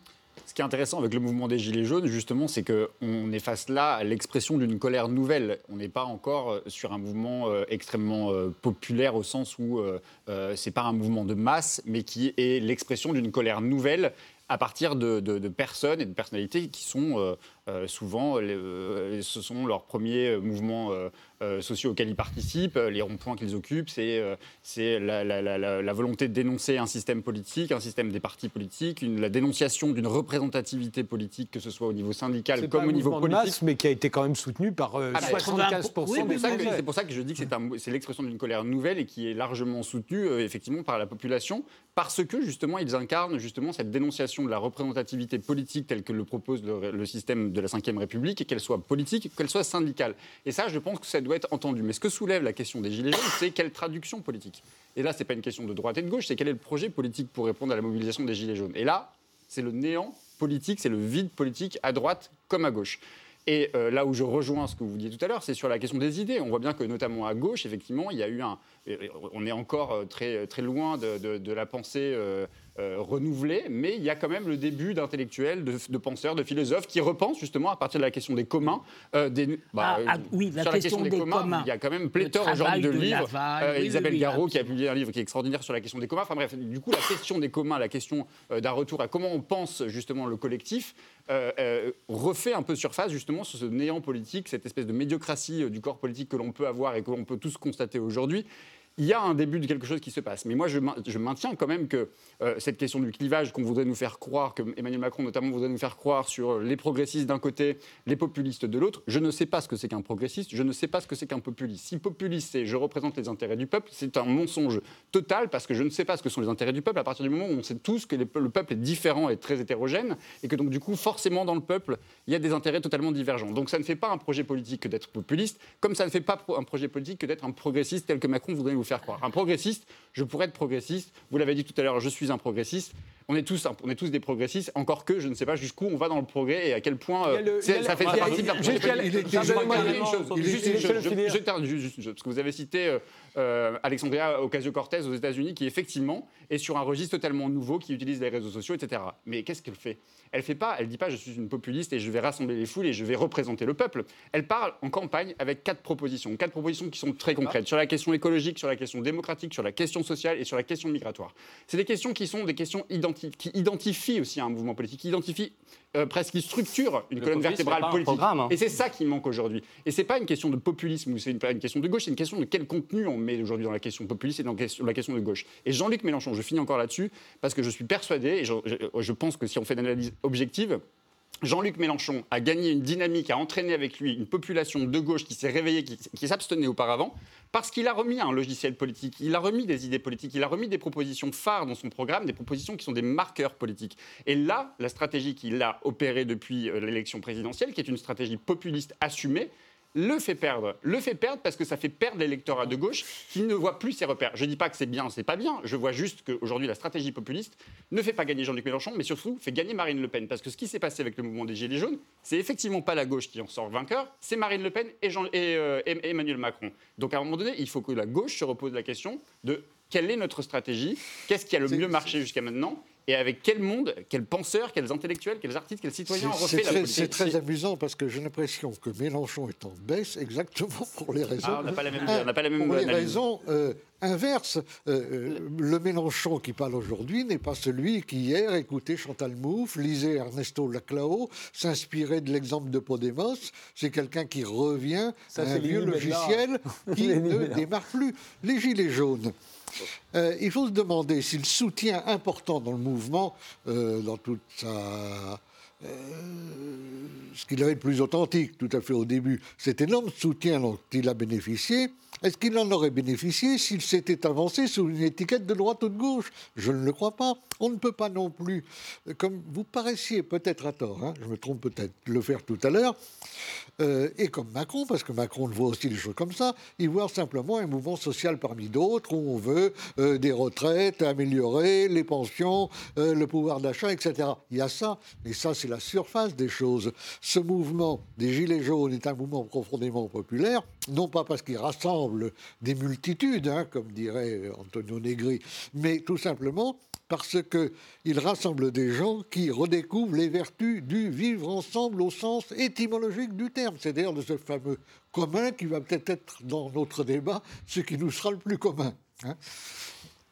Ce qui est intéressant avec le mouvement des Gilets jaunes, justement, c'est qu'on est face là à l'expression d'une colère nouvelle. On n'est pas encore euh, sur un mouvement euh, extrêmement euh, populaire au sens où ce n'est pas un mouvement de masse, mais qui est l'expression d'une colère nouvelle à partir de, de, personnes et de personnalités qui sont euh, souvent, euh, ce sont leurs premiers mouvements euh, sociaux auxquels ils participent, les ronds-points qu'ils occupent, c'est la, la, volonté de dénoncer un système politique, un système des partis politiques, une, la dénonciation d'une représentativité politique, que ce soit au niveau syndical comme au niveau politique. Masse, mais qui a été quand même soutenu par 75% des C'est pour ça que je dis que c'est l'expression d'une colère nouvelle et qui est largement soutenue effectivement par la population, parce que justement ils incarnent justement cette dénonciation de la représentativité politique telle que le propose le, le système de la Ve République, et qu'elle soit politique, qu'elle soit syndicale. Et ça, je pense que ça doit être entendu. Mais ce que soulève la question des Gilets jaunes, c'est quelle traduction politique? Et là, ce n'est pas une question de droite et de gauche, c'est quel est le projet politique pour répondre à la mobilisation des Gilets jaunes. Et là, c'est le néant politique, c'est le vide politique à droite comme à gauche. Et euh, là où je rejoins ce que vous disiez tout à l'heure, c'est sur la question des idées. On voit bien que notamment à gauche, effectivement, il y a eu un... On est encore euh, très, très loin de, la pensée euh, euh, renouvelé, mais il y a quand même le début d'intellectuels, de, penseurs, de philosophes qui repensent justement à partir de la question des communs. Euh, des, bah, ah, ah, oui, la sur question la question des, communs, il y a quand même pléthore aujourd'hui de, livres. Euh, Isabelle Garot qui a publié un livre qui est extraordinaire sur la question des communs. Enfin bref, du coup, la question des communs, la question d'un retour à comment on pense justement le collectif, refait un peu surface justement sur ce néant politique, cette espèce de médiocratie du corps politique que l'on peut avoir et que l'on peut tous constater aujourd'hui il y a un début de quelque chose qui se passe. Mais moi, je, maintiens quand même que euh, cette question du clivage qu'on voudrait nous faire croire, que Emmanuel Macron notamment voudrait nous faire croire sur les progressistes d'un côté, les populistes de l'autre, je ne sais pas ce que c'est qu'un progressiste, je ne sais pas ce que c'est qu'un populiste. Si populiste, c'est je représente les intérêts du peuple, c'est un mensonge total parce que je ne sais pas ce que sont les intérêts du peuple à partir du moment où on sait tous que le peuple est différent et très hétérogène et que donc du coup, forcément, dans le peuple, il y a des intérêts totalement divergents. Donc ça ne fait pas un projet politique que d'être populiste, comme ça ne fait pas un projet politique que d'être un progressiste tel que Macron voudrait nous faire croire. Un progressiste, je pourrais être progressiste. Vous l'avez dit tout à l'heure, je suis un progressiste. On est, tous, on est tous des progressistes, encore que je ne sais pas jusqu'où on va dans le progrès et à quel point ça fait partie de la Juste une chose, parce que vous avez cité euh, euh, Alexandria Ocasio-Cortez aux États-Unis, qui effectivement est sur un registre totalement nouveau, qui utilise les réseaux sociaux, etc. Mais qu'est-ce qu'elle fait? Elle fait pas, elle dit pas je suis une populiste et je vais rassembler les foules et je vais représenter le peuple. Elle parle en campagne avec quatre propositions, quatre propositions qui sont très concrètes sur la question écologique, sur la la question démocratique, sur la question sociale et sur la question migratoire. C'est des questions qui sont des questions qui identifient aussi un mouvement politique, qui identifient euh, presque qui structure une colonne vertébrale politique. Hein. Et c'est ça qui manque aujourd'hui. Et c'est pas une question de populisme ou c'est pas une question de gauche, c'est une question de quel contenu on met aujourd'hui dans la question populiste et dans la question de gauche. Et Jean-Luc Mélenchon, je finis encore là-dessus parce que je suis persuadé et je, je pense que si on fait une analyse objective, Jean-Luc Mélenchon a gagné une dynamique, a entraîné avec lui une population de gauche qui s'est réveillée, qui, s'abstenait auparavant, parce qu'il a remis un logiciel politique, il a remis des idées politiques, il a remis des propositions phares dans son programme, des propositions qui sont des marqueurs politiques. Et là, la stratégie qu'il a opérée depuis euh, l'élection présidentielle, qui est une stratégie populiste assumée, le fait perdre. Le fait perdre parce que ça fait perdre l'électorat de gauche qui ne voit plus ses repères. Je ne dis pas que c'est bien, c'est pas bien. Je vois juste qu'aujourd'hui, la stratégie populiste ne fait pas gagner Jean-Luc Mélenchon, mais surtout fait gagner Marine Le Pen. Parce que ce qui s'est passé avec le mouvement des Gilets jaunes, c'est effectivement pas la gauche qui en sort vainqueur, c'est Marine Le Pen et, euh, et Emmanuel Macron. Donc à un moment donné, il faut que la gauche se repose la question de quelle est notre stratégie, qu'est-ce qui a le mieux marché jusqu'à maintenant, et avec quel monde, quels penseurs, quels intellectuels, quels artistes, quels citoyens on refait la C'est très amusant parce que j'ai l'impression que Mélenchon est en baisse exactement pour les raisons. Ah, on n'a pas la même, on pas la même pour les raisons euh, inverses. Euh, euh, le Mélenchon qui parle aujourd'hui n'est pas celui qui hier écoutait Chantal Mouffe, lisait Ernesto Laclao, s'inspirait de l'exemple de Podemos. C'est quelqu'un qui revient à un vieux logiciel qui ne démarre plus. Les gilets jaunes. Euh, il faut se demander si le soutien important dans le mouvement, euh, dans toute sa. Euh, ce qu'il avait de plus authentique tout à fait au début, cet énorme soutien dont il a bénéficié, est-ce qu'il en aurait bénéficié s'il s'était avancé sous une étiquette de droite ou de gauche? Je ne le crois pas. On ne peut pas non plus, comme vous paraissiez peut-être à tort, hein, je me trompe peut-être, le faire tout à l'heure, euh, et comme Macron, parce que Macron voit aussi des choses comme ça, il voit simplement un mouvement social parmi d'autres où on veut euh, des retraites, améliorer les pensions, euh, le pouvoir d'achat, etc. Il y a ça, mais ça c'est la surface des choses. Ce mouvement des Gilets jaunes est un mouvement profondément populaire, non pas parce qu'il rassemble des multitudes, hein, comme dirait Antonio Negri, mais tout simplement parce qu'il rassemble des gens qui redécouvrent les vertus du vivre ensemble au sens étymologique du terme, c'est-à-dire de ce fameux commun qui va peut-être être dans notre débat ce qui nous sera le plus commun. Hein.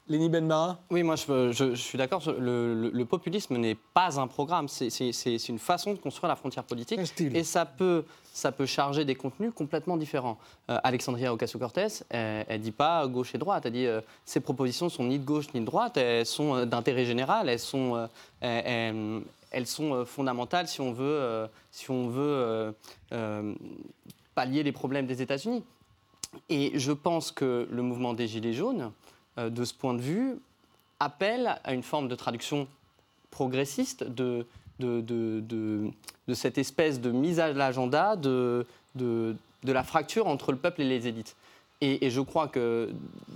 Léni Benmara Oui, moi je, suis d'accord. Le, populisme n'est pas un programme, c'est une façon de construire la frontière politique. Et ça peut, ça peut charger des contenus complètement différents. Euh, Alexandria Ocasio-Cortez, elle, ne dit pas gauche et droite. Elle dit euh, ces propositions sont ni de gauche ni de droite, elles sont euh, d'intérêt général, elles sont, elles, sont fondamentales si on veut, si on veut pallier les problèmes des États-Unis. Et je pense que le mouvement des Gilets jaunes, euh, de ce point de vue, appelle à une forme de traduction progressiste de, de, cette espèce de mise à l'agenda de, la fracture entre le peuple et les élites. Et, je crois que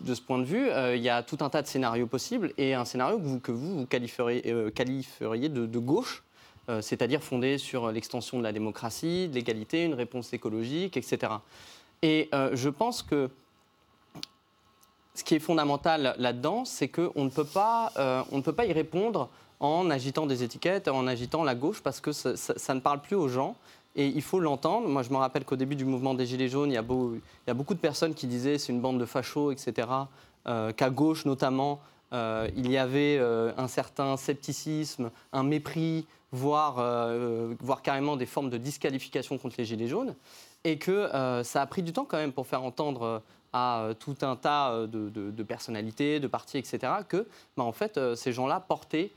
de ce point de vue, euh, il y a tout un tas de scénarios possibles et un scénario que vous, que vous, qualifieriez, euh, qualifieriez de, gauche, c'est-à-dire fondé sur l'extension de la démocratie, de l'égalité, une réponse écologique, etc. Et je pense que ce qui est fondamental là-dedans, c'est qu'on ne, peut pas, euh, on ne peut pas y répondre en agitant des étiquettes, en agitant la gauche, parce que ça, ne parle plus aux gens. Et il faut l'entendre. Moi, je me rappelle qu'au début du mouvement des Gilets jaunes, il y a, il y a beaucoup de personnes qui disaient c'est une bande de fachos, etc. Euh, qu'à gauche, notamment, euh, il y avait un certain scepticisme, un mépris, voire, voire carrément des formes de disqualification contre les Gilets jaunes. Et que ça a pris du temps quand même pour faire entendre à euh, tout un tas euh, de, personnalités, de partis, etc., que bah, en fait, euh, ces gens-là portaient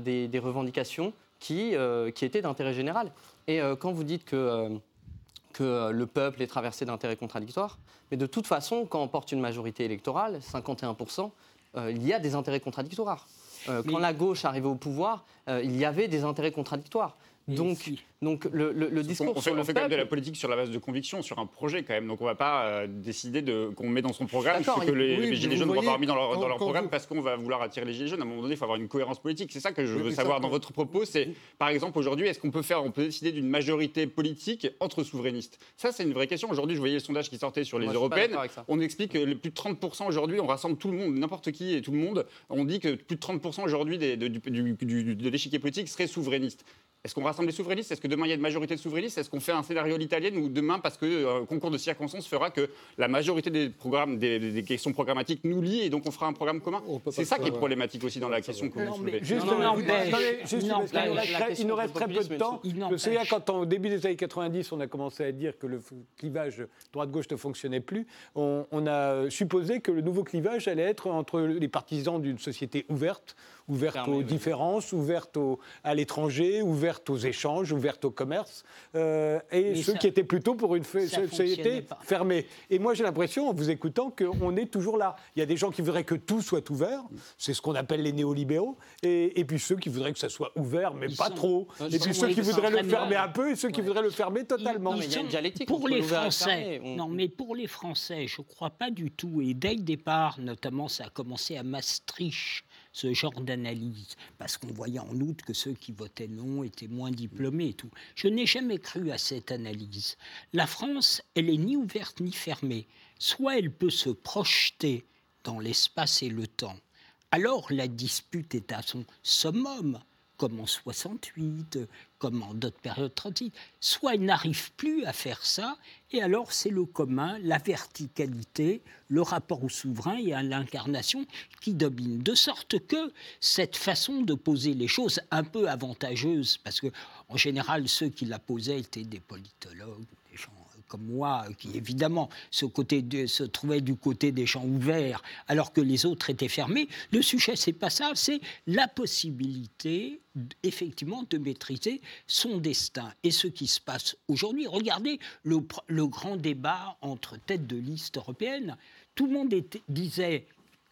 des, revendications qui, qui étaient d'intérêt général. Et quand vous dites que, que le peuple est traversé d'intérêts contradictoires, mais de toute façon, quand on porte une majorité électorale, 51%, il y a des intérêts contradictoires. quand la gauche arrivait au pouvoir, il y avait des intérêts contradictoires. Donc, donc le, le, discours on, fait, on fait quand même de la politique sur la base de conviction, sur un projet quand même. Donc on ne va pas euh, décider de, qu'on met dans son programme ce que les, Gilets jaunes vont pas mis dans leur, dans leur programme parce qu'on va vouloir attirer les Gilets jaunes. À un moment donné, il faut avoir une cohérence politique. C'est ça que je veux savoir dans votre propos. C'est par exemple aujourd'hui, est-ce qu'on peut faire, on peut décider d'une majorité politique entre souverainistes? Ça, c'est une vraie question. Aujourd'hui, je voyais le sondage qui sortait sur les européennes. On explique que plus de 30% aujourd'hui, on rassemble tout le monde, n'importe qui et tout le monde. On dit que plus de 30% aujourd'hui de l'échiquier politique serait souverainiste. Est-ce qu'on rassemble les souverainistes? Est-ce que demain il y a une majorité de souverainistes? Est-ce qu'on fait un scénario à l'italienne ou demain, parce que euh, concours de circonstances fera que la majorité des programmes, des, questions programmatiques nous lient et donc on fera un programme commun? C'est ça qui est faire. problématique aussi dans la question que vous soulevez. Juste, Non, non, euh, n'empêche. attendez, juste Il parce qu'il n'empêche. nous reste très- peu de temps. Je souviens quand, au début des années 90, on a commencé à dire que le clivage droite-gauche ne fonctionnait plus, on, on a supposé que le nouveau clivage allait être entre les partisans d'une société ouverte, ouverte aux oui. différences, ouverte au- à l'étranger, ouverte aux échanges, ouverte au commerce, euh, et Mais ceux ça- qui étaient plutôt pour une société fermée. Et moi, j'ai l'impression, en vous écoutant, qu'on est toujours là. Il y a des gens qui voudraient que tout soit ouvert, c'est ce qu'on appelle les néolibéraux, et, et puis ceux qui voudraient que ça soit ouvert, mais Ils pas sont- trop. ils Et puis sont ceux qui voudraient le fermer un peu, et ceux qui voudraient le fermer totalement. mais il y a une sont- dialectique pour les Français. On- Non, mais pour les Français, je ne crois pas du tout. Et dès le départ, notamment, ça a commencé à Maastricht, ce genre d'analyse, parce qu'on voyait en outre que ceux qui votaient non étaient moins diplômés et tout. Je n'ai jamais cru à cette analyse. La France, elle est ni ouverte ni fermée. Soit elle peut se projeter dans l'espace et le temps. Alors la dispute est à son summum, comme en 68, comme en d'autres périodes 38. Soit elle n'arrive plus à faire ça, et alors c'est le commun, la verticalité, le rapport au souverain et à l'incarnation qui domine. De sorte que cette façon de poser les choses, un peu avantageuse, parce que en général ceux qui la posaient étaient des politologues, comme moi, qui évidemment se, trouvaient du côté des gens ouverts, alors que les autres étaient fermés. Le sujet, c'est pas ça, c'est la possibilité, effectivement, de maîtriser son destin. Et ce qui se passe aujourd'hui, regardez le, grand débat entre têtes de liste européennes. Tout le monde disait,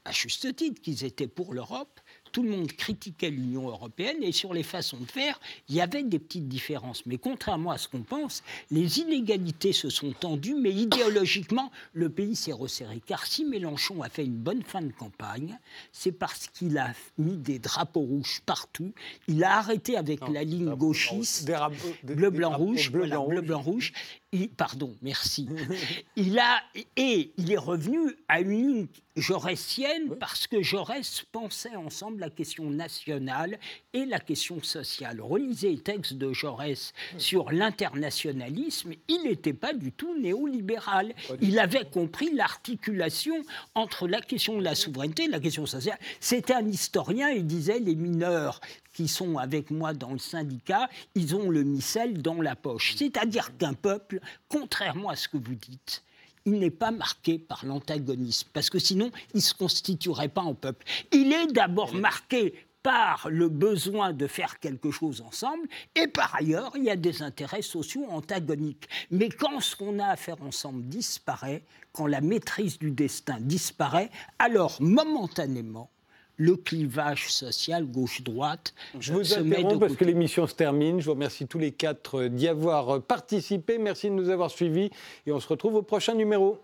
à juste titre, qu'ils étaient pour l'Europe. Tout le monde critiquait l'Union européenne et sur les façons de faire, il y avait des petites différences. Mais contrairement à ce qu'on pense, les inégalités se sont tendues, mais idéologiquement, le pays s'est resserré. Car si Mélenchon a fait une bonne fin de campagne, c'est parce qu'il a mis des drapeaux rouges partout. Il a arrêté avec la ligne gauchiste. Des rab- des- Bleu, voilà, blanc, rouge. Il- pardon, merci. il a, et il est revenu à une ligne jaurétienne parce que Jaurès pensait ensemble la question nationale et la question sociale. Relisez les textes de Jaurès sur l'internationalisme, il n'était pas du tout néolibéral. Il avait compris l'articulation entre la question de la souveraineté et la question sociale. C'était un historien, il disait les mineurs qui sont avec moi dans le syndicat, ils ont le missel dans la poche. C'est-à-dire qu'un peuple, contrairement à ce que vous dites, il n'est pas marqué par l'antagonisme, parce que sinon, il ne se constituerait pas en peuple. Il est d'abord marqué par le besoin de faire quelque chose ensemble, et par ailleurs, il y a des intérêts sociaux antagoniques. Mais quand ce qu'on a à faire ensemble disparaît, quand la maîtrise du destin disparaît, alors momentanément, le clivage social gauche-droite Je vous interromps parce que l'émission se termine. Je vous remercie tous les quatre d'y avoir participé. Merci de nous avoir suivis et on se retrouve au prochain numéro.